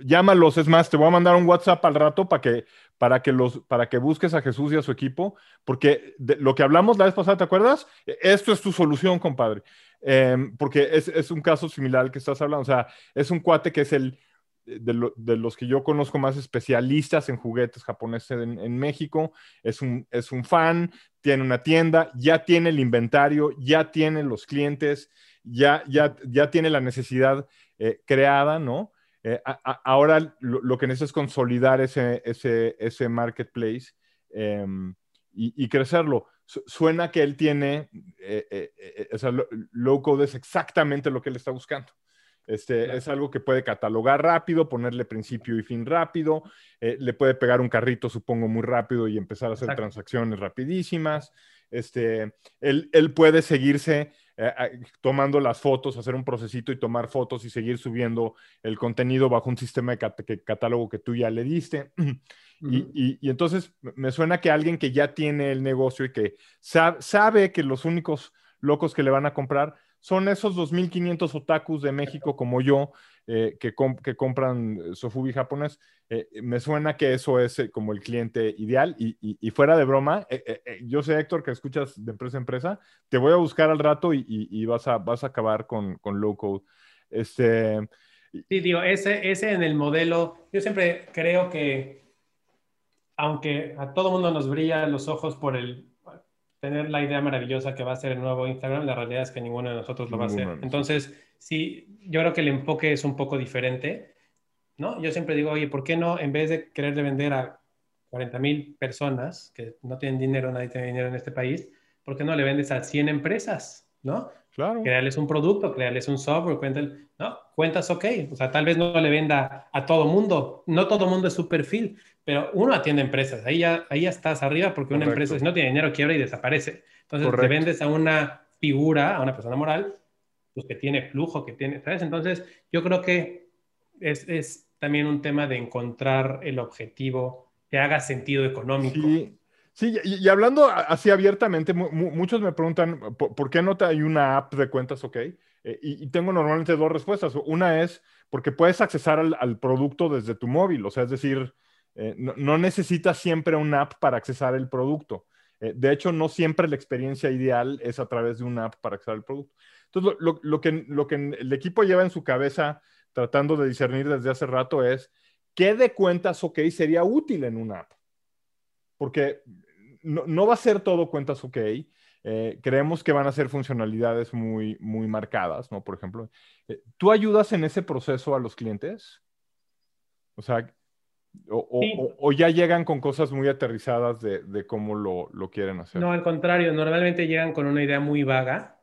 llámalos, es más, te voy a mandar un WhatsApp al rato para que, para que, los, para que busques a Jesús y a su equipo, porque lo que hablamos la vez pasada, ¿te acuerdas? Esto es tu solución, compadre, em, porque es, un caso similar al que estás hablando, o sea, es un cuate que es el, de, de los que yo conozco más especialistas en juguetes japoneses en, en, México, es un, es un fan, tiene una tienda, ya tiene el inventario, ya tiene los clientes, ya, ya, ya tiene la necesidad eh, creada, ¿no? Eh, ahora lo, que necesita es consolidar ese, ese, ese marketplace em, y, crecerlo. Suena que él tiene, eh, eh, o sea, low code es exactamente lo que él está buscando. Este, Es algo que puede catalogar rápido, ponerle principio y fin rápido, le puede pegar un carrito, supongo, muy rápido y empezar a hacer transacciones rapidísimas. Este, él, él puede seguirse eh, tomando las fotos, hacer un procesito y tomar fotos y seguir subiendo el contenido bajo un sistema de catálogo que tú ya le diste. y, entonces me suena que alguien que ya tiene el negocio y que sabe que los únicos locos que le van a comprar son esos 2.500 otakus de México como yo, eh, que, que, compran eh, Sofubi japonés. Eh, me suena que eso es como el cliente ideal. Y, y, fuera de broma, yo sé, Héctor, que escuchas de empresa a empresa, te voy a buscar al rato y, vas, a, vas a acabar con, con low code. Este, sí, digo, ese, ese en el modelo, yo siempre creo que, aunque a todo mundo nos brillan los ojos por el tener la idea maravillosa que va a ser el nuevo Instagram, la realidad es que ninguno de nosotros lo va a hacer. Entonces, sí, yo creo que el enfoque es un poco diferente. ¿no? Yo siempre digo, oye, ¿por qué no, en vez de quererle vender a 40 mil personas que no tienen dinero, nadie tiene dinero en este país, ¿por qué no le vendes a 100 empresas, ¿no? Claro. Crearles un producto, crearles un software, cuentas, ¿no? Cuentas, ok, o sea, tal vez no le venda a todo mundo, no todo mundo es su perfil, pero uno atiende empresas, ahí ya, ahí ya estás arriba porque una empresa si no tiene dinero quiebra y desaparece. Entonces le vendes a una figura, a una persona moral, pues que tiene flujo, que tiene, ¿sabes? Entonces yo creo que es, es también un tema de encontrar el objetivo que haga sentido económico. Sí. Sí, y, hablando así abiertamente, muchos me preguntan, ¿por, qué no te hay una app de cuentas OK? Eh, y, tengo normalmente dos respuestas. Una es porque puedes accesar al, producto desde tu móvil, o sea, es decir, eh, no, necesitas siempre una app para accesar el producto. Eh, de hecho, no siempre la experiencia ideal es a través de una app para accesar el producto. Entonces, lo, que, lo que el equipo lleva en su cabeza tratando de discernir desde hace rato es, ¿qué de cuentas OK sería útil en una app? Porque no, va a ser todo cuentas OK. Eh, creemos que van a ser funcionalidades muy, muy marcadas, ¿no? Por ejemplo, eh, ¿tú ayudas en ese proceso a los clientes? O sea, o, ya llegan con cosas muy aterrizadas de, cómo lo, quieren hacer. No, al contrario, normalmente llegan con una idea muy vaga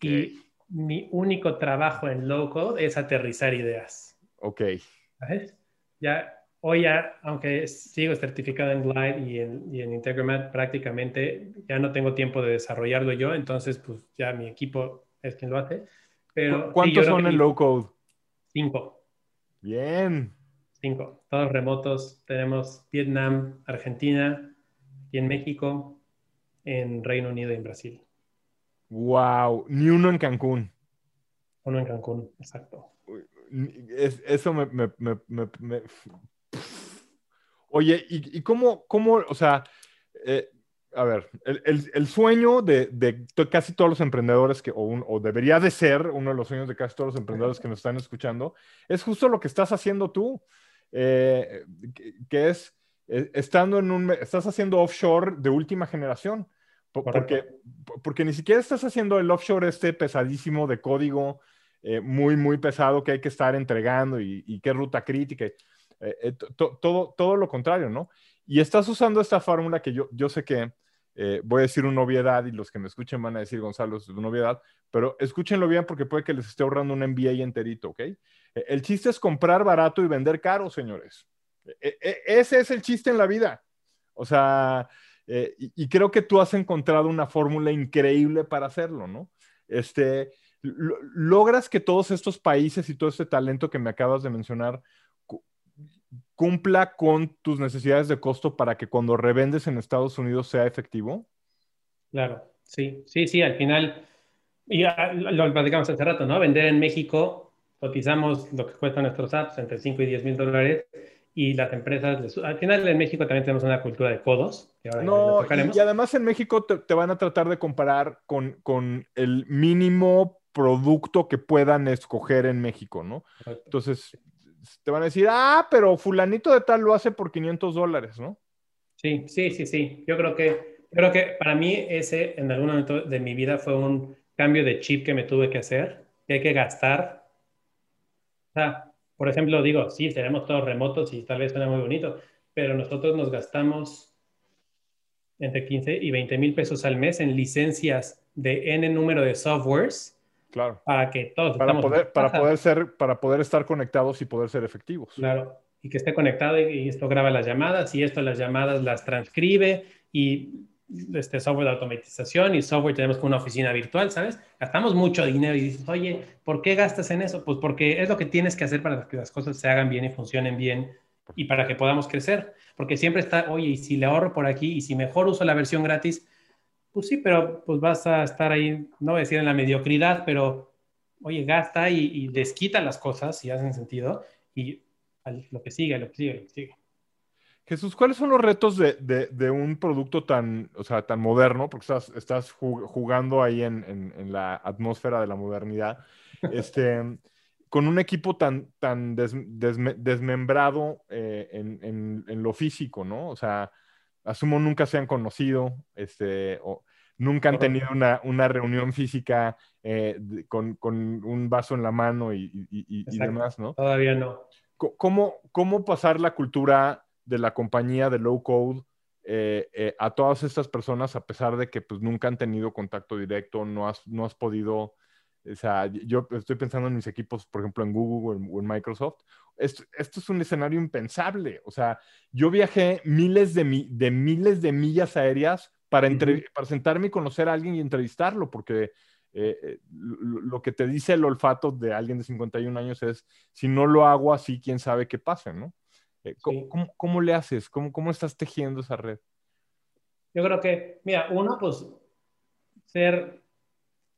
y mi único trabajo en low code es aterrizar ideas. Ok. ¿Sabes? Ya hoy ya, aunque sigo certificado en Glide y en, y en Integromat, prácticamente ya no tengo tiempo de desarrollarlo yo, entonces pues ya mi equipo es quien lo hace. Pero, ¿Cuántos son en low code? Cinco. Bien. Cinco. Todos remotos. Tenemos Vietnam, Argentina y en México, en Reino Unido y en Brasil. Wow. Ni uno en Cancún. Uno en Cancún, exacto. eso me, me, me, Oye, ¿y, cómo, cómo, o sea, eh, a ver, el, sueño de, casi todos los emprendedores, que, o, debería de ser uno de los sueños de casi todos los emprendedores que nos están escuchando, es justo lo que estás haciendo tú, eh, que, es, eh, estando en un, estás haciendo offshore de última generación, porque, porque ni siquiera estás haciendo el offshore este pesadísimo de código, muy, muy pesado que hay que estar entregando y, y qué ruta crítica. Eh, eh, todo, todo lo contrario, ¿no? Y estás usando esta fórmula que yo, yo sé que eh, voy a decir una obviedad y los que me escuchen van a decir, Gonzalo, es una obviedad, pero escúchenlo bien porque puede que les esté ahorrando un MBA enterito, ¿ok? el chiste es comprar barato y vender caro, señores. ese es el chiste en la vida. O sea, y, y, creo que tú has encontrado una fórmula increíble para hacerlo, ¿no? Este, logras que todos estos países y todo este talento que me acabas de mencionar cumpla con tus necesidades de costo para que cuando revendes en Estados Unidos sea efectivo? Claro, sí, sí, sí, al final, y lo platicamos hace rato, ¿no? Vender en México, cotizamos lo que cuesta nuestros apps entre 5 y 10 mil dólares y las empresas, al final en México también tenemos una cultura de codos. no, y, además en México te, van a tratar de comparar con, con el mínimo producto que puedan escoger en México, ¿no? Entonces, te van a decir, ah, pero fulanito de tal lo hace por 500 dólares, ¿no? Sí, sí, sí, sí. Yo creo que, creo que para mí ese en algún momento de mi vida fue un cambio de chip que me tuve que hacer, que hay que gastar. O sea, por ejemplo, digo, sí, seremos todos remotos y tal vez suena muy bonito, pero nosotros nos gastamos entre 15 y 20 mil pesos al mes en licencias de N número de softwares Claro. Para que todos para poder, para poder ser, para poder estar conectados y poder ser efectivos. Claro. Y que esté conectado y, esto graba las llamadas y esto las llamadas las transcribe y este software de automatización y software tenemos con una oficina virtual, ¿sabes? Gastamos mucho dinero y dices, oye, ¿por qué gastas en eso? Pues porque es lo que tienes que hacer para que las cosas se hagan bien y funcionen bien y para que podamos crecer. Porque siempre está, oye, y si le ahorro por aquí y si mejor uso la versión gratis, pues sí, pero pues vas a estar ahí, no voy a decir en la mediocridad, pero oye, gasta y, desquita las cosas si hacen sentido y lo que sigue, lo que sigue, lo que sigue. Jesús, ¿cuáles son los retos de, un producto tan, o sea, tan moderno? Porque estás, estás jugando ahí en, la atmósfera de la modernidad, este, con un equipo tan, tan desmembrado eh, en, lo físico, ¿no? O sea, asumo nunca se han conocido, este, o, nunca han tenido una, una reunión física eh, con, con, un vaso en la mano y, y, demás, ¿no? Todavía no. ¿cómo, ¿cómo pasar la cultura de la compañía de low code eh, eh, a todas estas personas a pesar de que pues nunca han tenido contacto directo, no has, no has podido, o sea, yo estoy pensando en mis equipos, por ejemplo, en Google o en, Microsoft, esto, esto, es un escenario impensable, o sea, yo viajé miles de, de miles de millas aéreas para, para sentarme y conocer a alguien y entrevistarlo, porque eh, lo, que te dice el olfato de alguien de 51 años es, si no lo hago así, quién sabe qué pasa, ¿no? Eh, ¿cómo, le haces? ¿Cómo, ¿Cómo estás tejiendo esa red? Yo creo que, mira, uno, pues, ser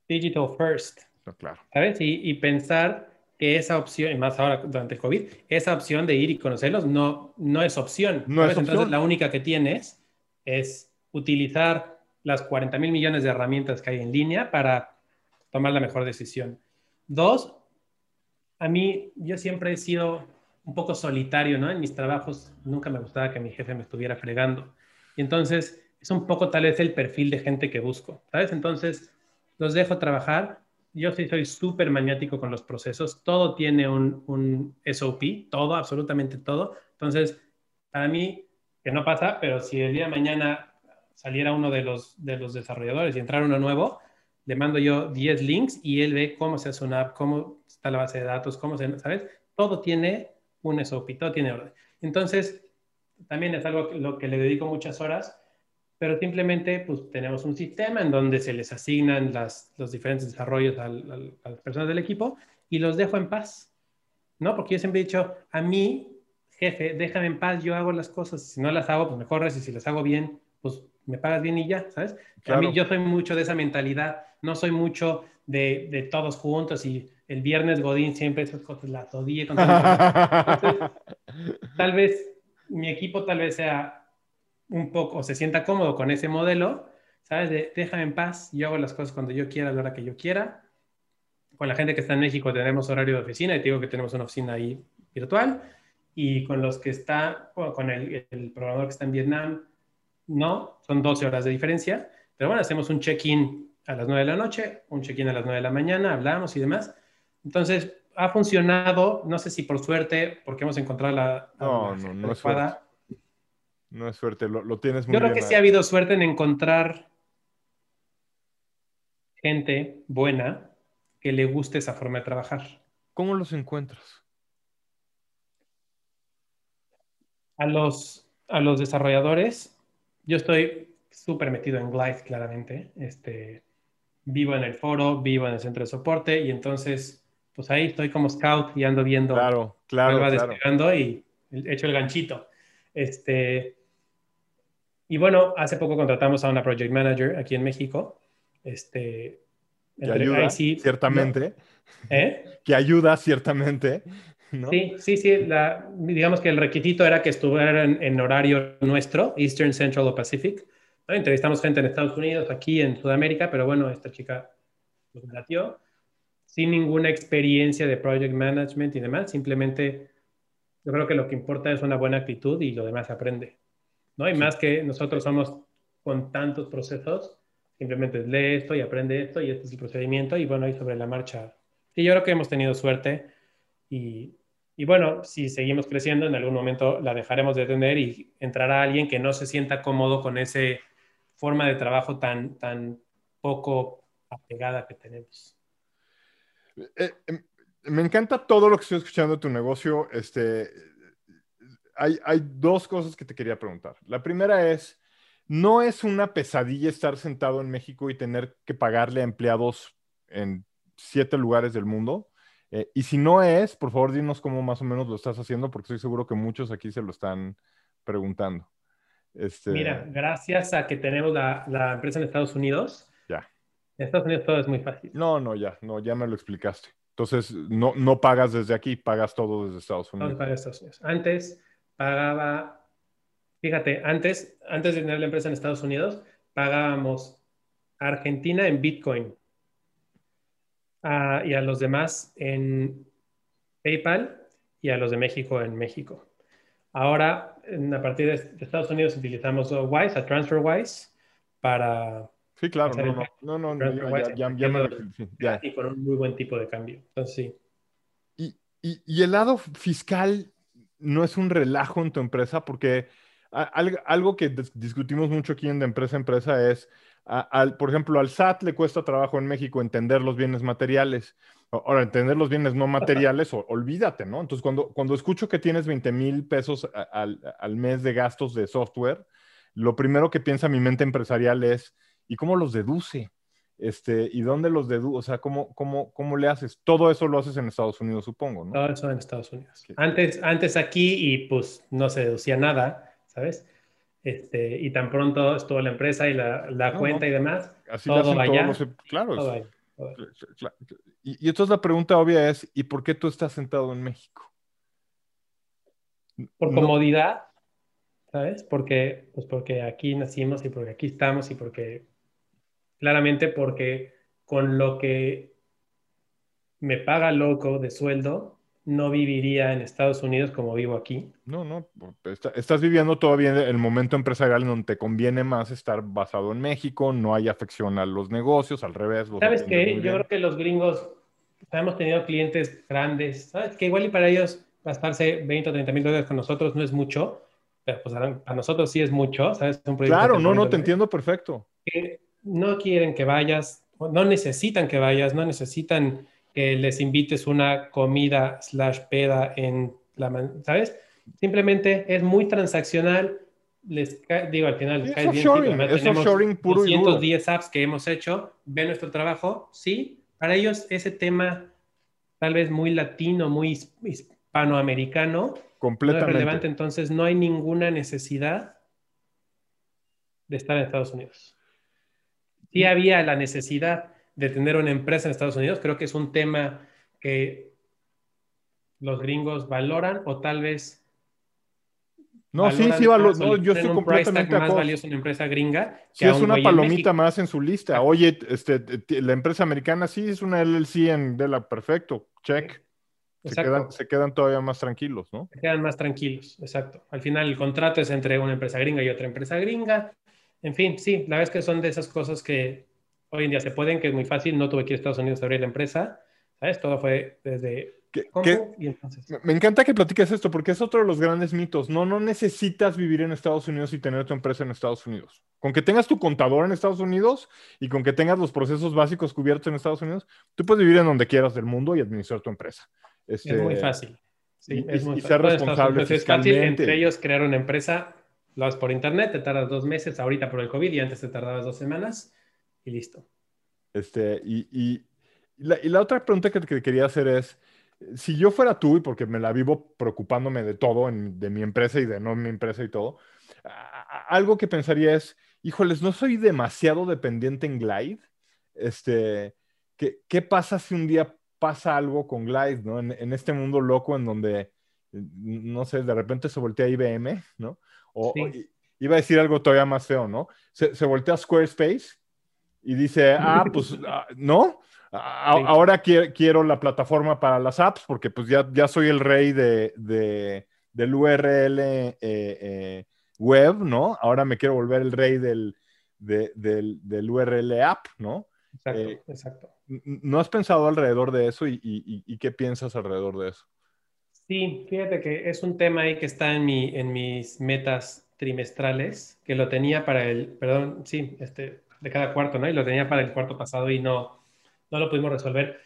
digital first. claro. ¿Sabes? Y, pensar que esa opción, y más ahora durante el COVID, esa opción de ir y conocerlos no, no es opción. No es opción. Entonces, la única que tienes es utilizar las 40 mil millones de herramientas que hay en línea para tomar la mejor decisión. Dos, a mí, yo siempre he sido un poco solitario, ¿no? En mis trabajos nunca me gustaba que mi jefe me estuviera fregando. Y entonces es un poco tal vez el perfil de gente que busco, ¿sabes? Entonces los dejo trabajar. Yo sí soy súper maniático con los procesos. Todo tiene un, un SOP, todo, absolutamente todo. Entonces, para mí, que no pasa, pero si el día de mañana saliera uno de los, de los desarrolladores y entrara uno nuevo, le mando yo 10 links y él ve cómo se hace una app, cómo está la base de datos, cómo se, ¿sabes? Todo tiene un SOP, todo tiene orden. Entonces, también es algo lo que le dedico muchas horas, pero simplemente pues tenemos un sistema en donde se les asignan las, los diferentes desarrollos a las personas del equipo y los dejo en paz, ¿no? Porque yo siempre he dicho, a mí, jefe, déjame en paz, yo hago las cosas, si no las hago, pues me corres y si las hago bien, pues me pagas bien y ya, ¿sabes? A mí yo soy mucho de esa mentalidad, no soy mucho de, de todos juntos y el viernes Godín siempre esas cosas las odié. Con tal vez mi equipo tal vez sea un poco, o se sienta cómodo con ese modelo, ¿sabes? De, déjame en paz, yo hago las cosas cuando yo quiera, a la hora que yo quiera. Con la gente que está en México tenemos horario de oficina, y te digo que tenemos una oficina ahí virtual, y con los que está, con el, el programador que está en Vietnam, no, son 12 horas de diferencia, pero bueno, hacemos un check-in a las 9 de la noche, un check-in a las 9 de la mañana, hablamos y demás. Entonces, ha funcionado, no sé si por suerte, porque hemos encontrado la... No, no, no es suerte. No es suerte, lo, tienes muy Yo creo que sí ha habido suerte en encontrar gente buena que le guste esa forma de trabajar. ¿Cómo los encuentras? A los, a los desarrolladores yo estoy súper metido en Glide, claramente. Este, vivo en el foro, vivo en el centro de soporte y entonces, pues ahí estoy como scout y ando viendo. Claro, claro. Va despegando y he hecho el ganchito. Este, y bueno, hace poco contratamos a una project manager aquí en México. Este, que ayuda, ciertamente. ¿Eh? Que ayuda, ciertamente. Sí, sí, sí. digamos que el requisito era que estuvieran en, horario nuestro, Eastern, Central o Pacific. Entrevistamos gente en Estados Unidos, aquí en Sudamérica, pero bueno, esta chica nos latió sin ninguna experiencia de project management y demás. Simplemente yo creo que lo que importa es una buena actitud y lo demás se aprende. ¿no? Y más que nosotros somos con tantos procesos, simplemente lee esto y aprende esto y este es el procedimiento y bueno, ahí sobre la marcha. Sí, yo creo que hemos tenido suerte y, y bueno, si seguimos creciendo, en algún momento la dejaremos de tener y entrará alguien que no se sienta cómodo con esa forma de trabajo tan, tan poco apegada que tenemos. Eh, em, me encanta todo lo que estoy escuchando de tu negocio. Este, hay dos cosas que te quería preguntar. La primera es, ¿no es una pesadilla estar sentado en México y tener que pagarle a empleados en siete lugares del mundo? Eh, y si no es, por favor, dinos cómo más o menos lo estás haciendo, porque estoy seguro que muchos aquí se lo están preguntando. Este... Mira, gracias a que tenemos la, la, empresa en Estados Unidos. Ya. En Estados Unidos todo es muy fácil. No, no, ya, no, ya me lo explicaste. Entonces, no, no pagas desde aquí, pagas todo desde Estados Unidos. No pagas Estados Unidos. Antes pagaba, fíjate, antes, antes de tener la empresa en Estados Unidos, pagábamos Argentina en Bitcoin y a los demás en PayPal y a los de México en México. Ahora, a partir de, Estados Unidos, utilizamos Wise, a TransferWise, para... Sí, claro, no, no, no, Y con un muy buen tipo de cambio. Entonces, sí. Y, y, el lado fiscal no es un relajo en tu empresa porque algo que discutimos mucho aquí en de empresa a empresa es, al, por ejemplo, al SAT le cuesta trabajo en México entender los bienes materiales. Ahora, entender los bienes no materiales, olvídate, ¿no? Entonces, cuando, cuando escucho que tienes 20 mil pesos al, al, mes de gastos de software, lo primero que piensa mi mente empresarial es, ¿y cómo los deduce? Este, ¿Y dónde los deduce? O sea, ¿cómo, cómo, ¿cómo le haces? Todo eso lo haces en Estados Unidos, supongo, ¿no? Todo eso en Estados Unidos. Antes, antes aquí y pues no se deducía nada, ¿sabes? Este, y tan pronto estuvo la empresa y la, la cuenta y demás, Así todo allá. claro. Y, entonces la pregunta obvia es, ¿y por qué tú estás sentado en México? Por comodidad, ¿sabes? Porque, pues porque aquí nacimos y porque aquí estamos y porque, claramente porque con lo que me paga loco de sueldo, no viviría en Estados Unidos como vivo aquí. No, no, estás viviendo todavía el momento empresarial en donde te conviene más estar basado en México, no hay afección a los negocios, al revés. ¿Sabes qué? Yo creo que los gringos, hemos tenido clientes grandes, ¿sabes? Que igual y para ellos gastarse 20 o 30 mil dólares con nosotros no es mucho, pero pues para nosotros sí es mucho, ¿sabes? claro, no, no, te entiendo perfecto. Que no quieren que vayas, no necesitan que vayas, no necesitan que les invites una comida slash peda en la, ¿sabes? Simplemente es muy transaccional. Les digo, al final les cae bien. es offshoring puro 210 apps que hemos hecho, ven nuestro trabajo, sí. Para ellos ese tema tal vez muy latino, muy hispanoamericano, completamente no es relevante, entonces no hay ninguna necesidad de estar en Estados Unidos. Sí había la necesidad de tener una empresa en Estados Unidos. Creo que es un tema que los gringos valoran o tal vez... No, sí, sí, no, yo estoy completamente más valioso una empresa gringa. Que es una palomita más en su lista. Oye, este, la empresa americana sí es una LLC en Dela, perfecto, check. Se quedan, se quedan, todavía más tranquilos, ¿no? Se quedan más tranquilos, exacto. Al final el contrato es entre una empresa gringa y otra empresa gringa. En fin, sí, la verdad es que son de esas cosas que hoy en día se pueden, que es muy fácil, no tuve que ir a Estados Unidos a abrir la empresa, ¿sabes? Todo fue desde... Me encanta que platiques esto porque es otro de los grandes mitos. No, no necesitas vivir en Estados Unidos y tener tu empresa en Estados Unidos. Con que tengas tu contador en Estados Unidos y con que tengas los procesos básicos cubiertos en Estados Unidos, tú puedes vivir en donde quieras del mundo y administrar tu empresa. es muy este, fácil. Sí, y, es muy ser responsable Es fácil entre ellos crear una empresa, lo haces por internet, te tardas dos meses, ahorita por el COVID y antes te tardabas dos semanas y listo. Este, y, y, la, y la, otra pregunta que, que, quería hacer es, si yo fuera tú, y porque me la vivo preocupándome de todo, en, de mi empresa y de no mi empresa y todo, algo que pensaría es, híjoles, ¿no soy demasiado dependiente en Glide? Este, ¿qué, ¿Qué pasa si un día pasa algo con Glide, ¿no? En, en, este mundo loco en donde, no sé, de repente se voltea IBM, ¿no? O, iba a decir algo todavía más feo, ¿no? Se, se voltea Squarespace y dice, ah, pues ah, no, ahora quiero, la plataforma para las apps porque pues ya, ya soy el rey de, del URL eh, eh, web, ¿no? Ahora me quiero volver el rey del, del, URL app, ¿no? Exacto, eh, exacto. ¿No has pensado alrededor de eso y, qué piensas alrededor de eso? Sí, fíjate que es un tema ahí que está en, mi, en mis metas trimestrales, que lo tenía para el, perdón, sí, este, de cada cuarto, ¿no? Y lo tenía para el cuarto pasado y no, no lo pudimos resolver.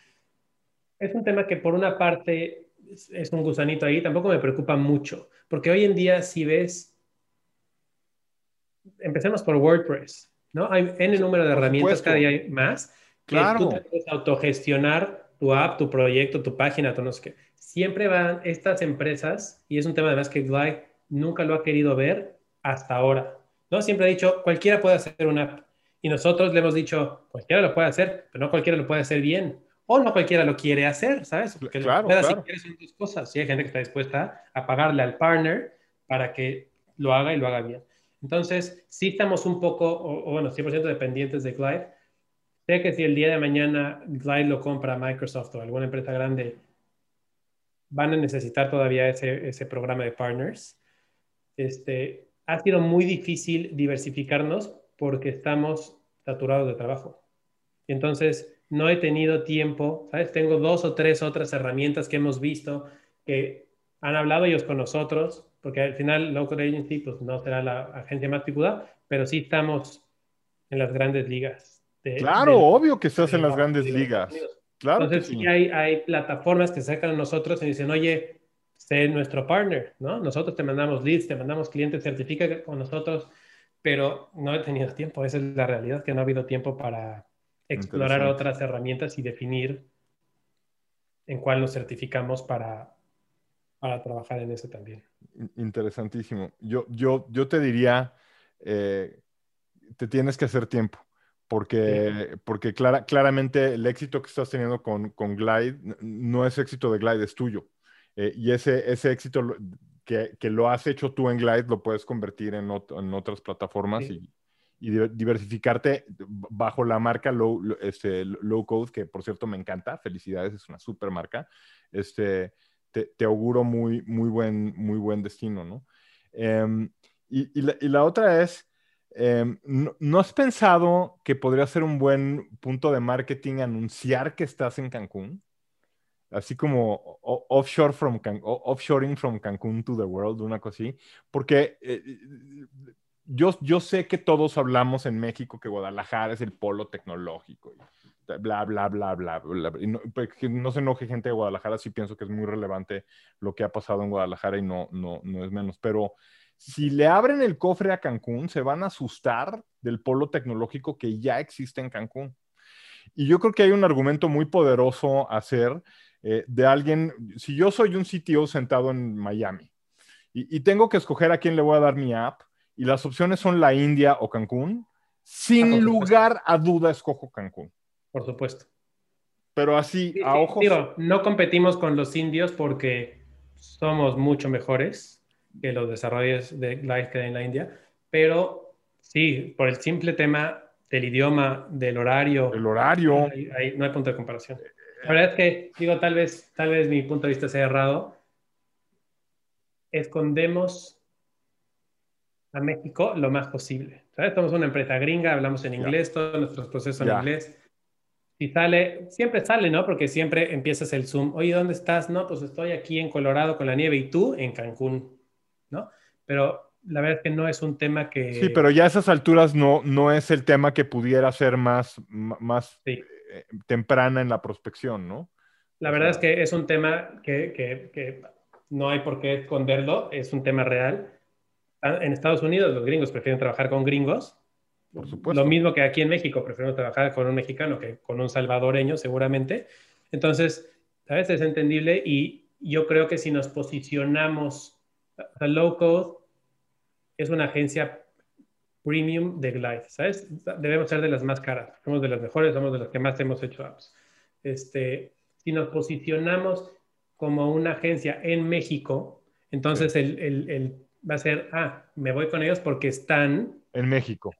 Es un tema que por una parte es, un gusanito ahí, tampoco me preocupa mucho, porque hoy en día si ves, empecemos por WordPress, ¿no? Hay N número de herramientas, cada día hay más, que claro. tú puedes autogestionar tu app, tu proyecto, tu página, todo no sé qué. Siempre van estas empresas, y es un tema además que Glide nunca lo ha querido ver hasta ahora, ¿no? Siempre ha dicho, cualquiera puede hacer una app. Y nosotros le hemos dicho, cualquiera lo puede hacer, pero no cualquiera lo puede hacer bien. O no cualquiera lo quiere hacer, ¿sabes? Porque claro, claro. si quieres son dos cosas. Si hay gente que está dispuesta a pagarle al partner para que lo haga y lo haga bien. Entonces, sí estamos un poco, o, bueno, 100% dependientes de Glide. Sé que si el día de mañana Glide lo compra Microsoft o alguna empresa grande, van a necesitar todavía ese, ese programa de partners. Este, ha sido muy difícil diversificarnos porque estamos saturados de trabajo. Entonces, no he tenido tiempo, ¿sabes? Tengo dos o tres otras herramientas que hemos visto que han hablado ellos con nosotros, porque al final Local Agency pues no será la agencia más picuda, pero sí estamos en las grandes ligas. claro, obvio que estás en las grandes ligas. Claro Entonces sí, hay, hay, plataformas que se acercan a nosotros y dicen, oye, sé nuestro partner, ¿no? Nosotros te mandamos leads, te mandamos clientes, certifica con nosotros, pero no he tenido tiempo. Esa es la realidad, que no ha habido tiempo para explorar otras herramientas y definir en cuál nos certificamos para, para trabajar en eso también. Interesantísimo. Yo, yo, yo te diría, eh, te tienes que hacer tiempo, porque, porque clara, claramente el éxito que estás teniendo con, con, Glide no es éxito de Glide, es tuyo. Eh, y ese, ese éxito que, que, lo has hecho tú en Glide lo puedes convertir en, en otras plataformas y, y, diversificarte bajo la marca low, este, low Code, que por cierto me encanta. Felicidades, es una super marca. Este, te, auguro muy, muy, buen, muy buen destino, ¿no? Em, y, la, otra es, em, ¿no, has pensado que podría ser un buen punto de marketing anunciar que estás en Cancún? Así como offshore from offshoring from Cancún to the world, una cosa así. Porque eh, yo, yo sé que todos hablamos en México que Guadalajara es el polo tecnológico bla, bla, bla, bla, bla. Y no, pues, no, se enoje gente de Guadalajara, sí pienso que es muy relevante lo que ha pasado en Guadalajara y no, no, no es menos. Pero si le abren el cofre a Cancún, se van a asustar del polo tecnológico que ya existe en Cancún. Y yo creo que hay un argumento muy poderoso a hacer eh, de alguien, si yo soy un CTO sentado en Miami y, y tengo que escoger a quién le voy a dar mi app, y las opciones son la India o Cancún, sin ah, lugar a duda escojo Cancún por supuesto. Pero así, a ojos. Digo, no competimos con los indios porque somos mucho mejores que los desarrollos de Live que en la India, pero sí, por el simple tema del idioma, del horario. El horario. no hay punto de comparación. La verdad es que, digo, tal vez, tal vez mi punto de vista sea errado. Escondemos a México lo más posible. ¿Sabes? Somos una empresa gringa, hablamos en inglés, todos nuestros procesos en inglés si sale, siempre sale, ¿no? Porque siempre empiezas el Zoom. Oye, ¿dónde estás? No, pues estoy aquí en Colorado con la nieve y tú en Cancún, ¿no? Pero la verdad es que no es un tema que... Sí, pero ya a esas alturas no, no es el tema que pudiera ser más, más eh, temprana en la prospección, ¿no? La verdad es que es un tema que, que, que no hay por qué esconderlo, es un tema real. Ah, en Estados Unidos los gringos prefieren trabajar con gringos, lo mismo que aquí en México, prefiero trabajar con un mexicano que con un salvadoreño, seguramente. Entonces, ¿sabes? Es entendible y yo creo que si nos posicionamos, a Low Code es una agencia premium de Glide, ¿sabes? Debemos ser de las más caras, somos de las mejores, somos de las que más hemos hecho apps. Este, si nos posicionamos como una agencia en México, entonces el, el, el, va a ser, ah, me voy con ellos porque están... En México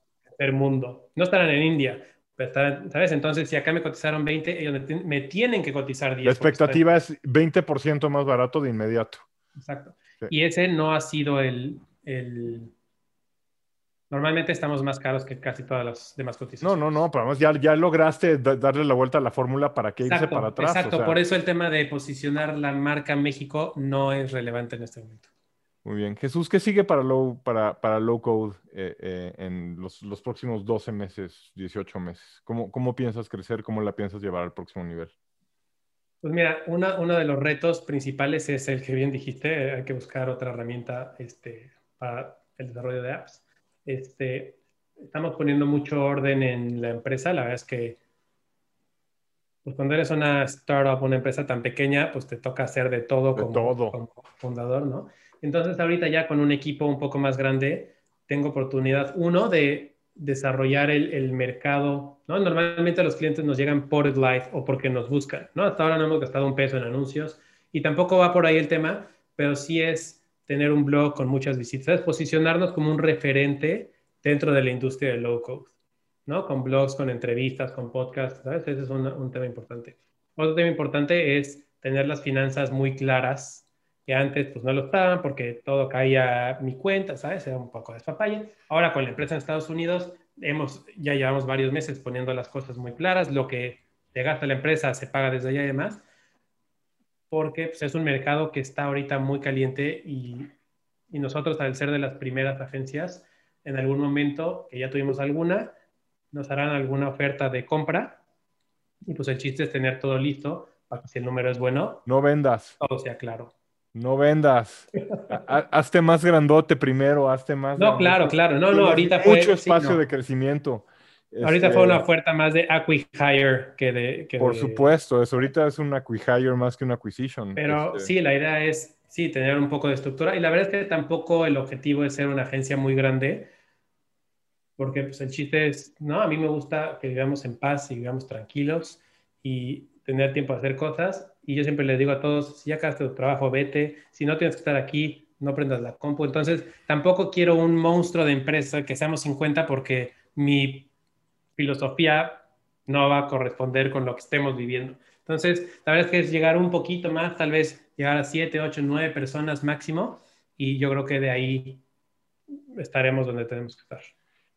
mundo. No estarán en India, ¿sabes? Entonces, si acá me cotizaron 20, ellos me tienen que cotizar 10. La expectativa es 20% más barato de inmediato. Exacto. Y ese no ha sido el, Normalmente estamos más caros que casi todas las demás cotizaciones. No, no, no, pero además ya, ya lograste darle la vuelta a la fórmula para que irse para atrás. Exacto, por eso el tema de posicionar la marca México no es relevante en este momento. Muy bien. Jesús, ¿qué sigue para Low, para, para low Code eh, eh, en los, los, próximos 12 meses, 18 meses? ¿Cómo, ¿Cómo, piensas crecer? ¿Cómo la piensas llevar al próximo nivel? Pues mira, una, uno de los retos principales es el que bien dijiste, hay que buscar otra herramienta este, para el desarrollo de apps. Este, estamos poniendo mucho orden en la empresa, la verdad es que pues cuando eres una startup, una empresa tan pequeña, pues te toca hacer de todo, como, todo. como fundador, ¿no? Entonces ahorita ya con un equipo un poco más grande, tengo oportunidad, uno, de desarrollar el, mercado, ¿no? Normalmente los clientes nos llegan por live o porque nos buscan, ¿no? Hasta ahora no hemos gastado un peso en anuncios y tampoco va por ahí el tema, pero sí es tener un blog con muchas visitas, posicionarnos como un referente dentro de la industria del low code, ¿no? Con blogs, con entrevistas, con podcasts, ¿sabes? Ese es un tema importante. Otro tema importante es tener las finanzas muy claras que antes pues no lo estaban porque todo caía a mi cuenta, ¿sabes? Era un poco de Ahora con la empresa en Estados Unidos hemos, ya llevamos varios meses poniendo las cosas muy claras, lo que se gasta la empresa, se paga desde allá y demás, porque pues, es un mercado que está ahorita muy caliente y, y nosotros, al ser de las primeras agencias, en algún momento, que ya tuvimos alguna, nos harán alguna oferta de compra y pues el chiste es tener todo listo para que si el número es bueno, No vendas, todo sea claro. no vendas. Ha- Hazte más grandote primero, hazte más. No, grandote. claro, claro. No, no, ahorita fue. Mucho sí, espacio no. de crecimiento. Ahorita Este, fue una oferta más de acqui-hire que de. que Por de- supuesto, es, ahorita es un acquihire más que un acquisition. Pero Este, sí, la idea es, sí, tener un poco de estructura. Y la verdad es que tampoco el objetivo es ser una agencia muy grande, porque pues, el chiste es, no, a mí me gusta que vivamos en paz y vivamos tranquilos y tener tiempo de hacer cosas. Y yo siempre les digo a todos, si ya acabaste tu trabajo, vete. Si no tienes que estar aquí, no prendas la compu. Entonces, tampoco quiero un monstruo de empresa que seamos 50 porque mi filosofía no va a corresponder con lo que estemos viviendo. Entonces, la verdad es que es llegar un poquito más, tal vez llegar a 7, 8, 9 personas máximo, y yo creo que de ahí estaremos donde tenemos que estar.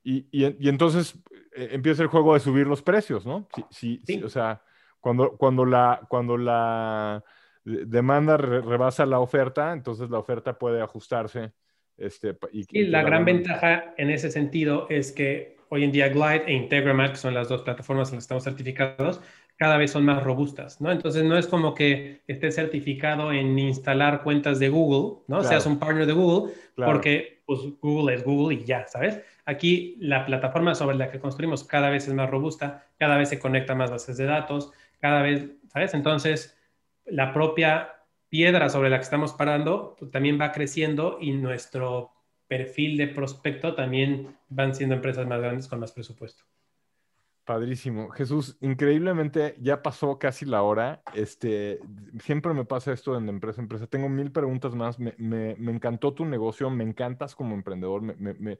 Y, y- y entonces eh, empieza el juego de subir los precios, ¿no? Sí, sí, Sí. o sea, cuando, cuando, la, cuando la de- demanda re- rebasa la oferta, entonces la oferta puede ajustarse. Este, y, la que gran demanda- ventaja en ese sentido es que hoy en día Glide e Integramat, que son las dos plataformas en las que estamos certificados, cada vez son más robustas, ¿no? Entonces no es como que estés certificado en instalar cuentas de Google, ¿no? Claro. Seas un partner de Google, Claro. porque pues, Google es Google y ya, ¿sabes? Aquí la plataforma sobre la que construimos cada vez es más robusta, cada vez se conecta más bases de datos, cada vez, ¿sabes? Entonces, la propia piedra sobre la que estamos parando pues, también va creciendo y nuestro perfil de prospecto también van siendo empresas más grandes con más presupuesto. Padrísimo. Jesús, increíblemente ya pasó casi la hora. Este, siempre me pasa esto en empresa empresa. Tengo mil preguntas más. Me, me- encantó tu negocio, me encantas como emprendedor. Eh,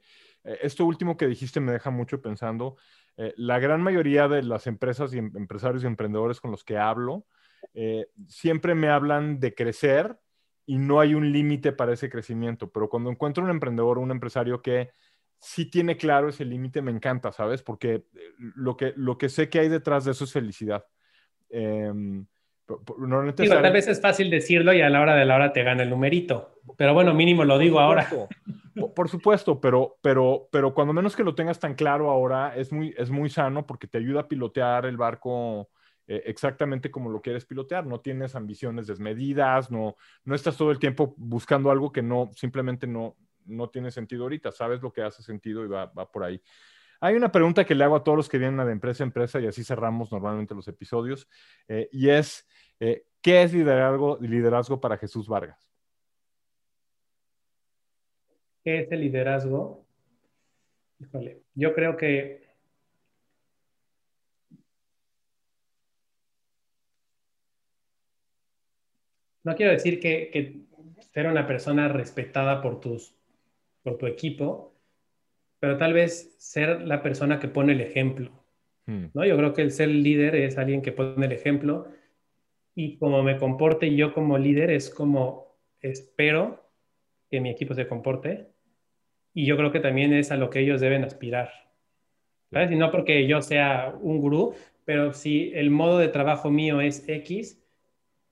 esto último que dijiste me deja mucho pensando. Eh, la gran mayoría de las empresas y em- empresarios y emprendedores con los que hablo eh, siempre me hablan de crecer y no hay un límite para ese crecimiento. Pero cuando encuentro un emprendedor, un empresario que sí tiene claro ese límite, me encanta, ¿sabes? Porque eh, lo que, lo que sé que hay detrás de eso es felicidad. No Digo, tal vez es fácil decirlo y a la hora de la hora te gana el numerito, pero bueno, mínimo lo digo ahora. Por, por supuesto, pero, pero, pero cuando menos que lo tengas tan claro ahora, es muy, es muy sano porque te ayuda a pilotear el barco eh, exactamente como lo quieres pilotear. No tienes ambiciones desmedidas, no, no estás todo el tiempo buscando algo que no, simplemente no, no tiene sentido ahorita. Sabes lo que hace sentido y va, va por ahí. Hay una pregunta que le hago a todos los que vienen de empresa a empresa y así cerramos normalmente los episodios, eh, y es, eh, ¿qué es liderazgo, liderazgo para Jesús Vargas? ¿Qué es el liderazgo? Híjole, yo creo que no quiero decir que, que ser una persona respetada por, tus, por tu equipo, pero tal vez ser la persona que pone el ejemplo. Hmm. ¿no? Yo creo que el ser líder es alguien que pone el ejemplo y como me comporte yo como líder es como espero que mi equipo se comporte y yo creo que también es a lo que ellos deben aspirar. ¿Sabes? Y no porque yo sea un gurú, pero si el modo de trabajo mío es X,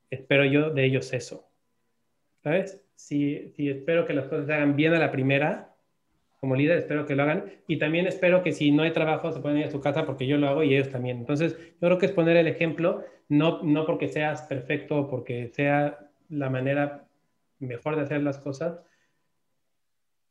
espero yo de ellos eso. ¿Sabes? Si, si espero que las cosas se hagan bien a la primera, como líder, espero que lo hagan. Y también espero que si no hay trabajo, se pueden ir a su casa porque yo lo hago y ellos también. Entonces, yo creo que es poner el ejemplo, no, no porque seas perfecto o porque sea la manera mejor de hacer las cosas.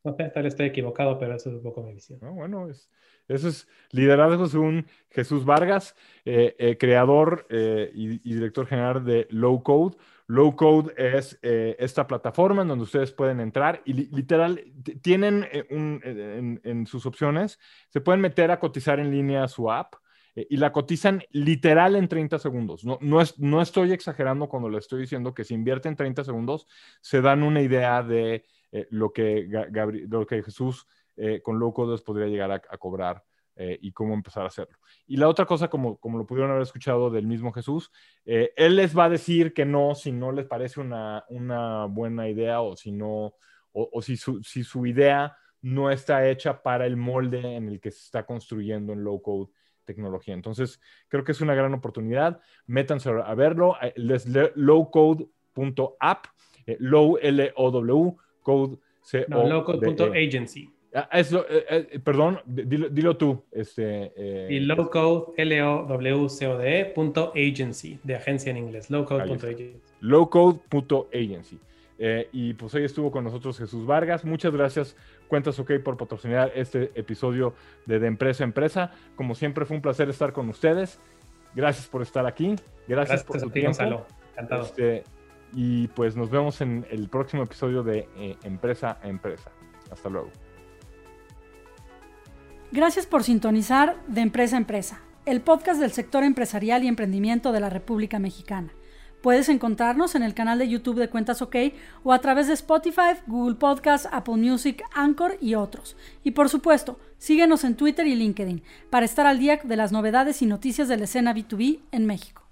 No sé, tal estoy equivocado, pero eso es un poco mi visión. No, bueno, es, eso es liderazgo según Jesús Vargas, eh, eh, creador eh, y, director general de Low Code. Low Code es esta plataforma en donde ustedes pueden entrar y li- literal tienen un- en, sus opciones, se pueden meter a cotizar en línea su app y la cotizan literal en 30 segundos. No, no, es, no estoy exagerando cuando le estoy diciendo que si invierten 30 segundos se dan una idea de eh, lo, que Ga- Gabri- lo que Jesús eh, con Low Code les podría llegar a, cobrar eh, y cómo empezar a hacerlo. Y la otra cosa, como, como lo pudieron haber escuchado del mismo Jesús, él les va a decir que no si no les parece una, una buena idea o si no, o, si, su, si su idea no está hecha para el molde en el que se está construyendo en Low Code tecnología. Entonces, creo que es una gran oportunidad. Métanse a verlo. Les lowcode.app, low L-O-W, code C No, lowcode.agency. Ah, perdón, dilo, tú. Este, y lowcode, L-O-W-C-O-D-E, punto agency, de agencia en inglés, lowcode.agency. Lowcode.agency. Eh, y pues hoy estuvo con nosotros Jesús Vargas. Muchas gracias, Cuentas OK, por patrocinar este episodio de De Empresa a Empresa. Como siempre, fue un placer estar con ustedes. Gracias por estar aquí. Gracias, por tu tiempo. Gonzalo. Encantado. Este, y pues nos vemos en el próximo episodio de eh, Empresa a Empresa. Hasta luego. Gracias por sintonizar de Empresa a Empresa, el podcast del sector empresarial y emprendimiento de la República Mexicana. Puedes encontrarnos en el canal de YouTube de Cuentas OK o a través de Spotify, Google Podcasts, Apple Music, Anchor y otros. Y por supuesto, síguenos en Twitter y LinkedIn para estar al día de las novedades y noticias de la escena B2B en México.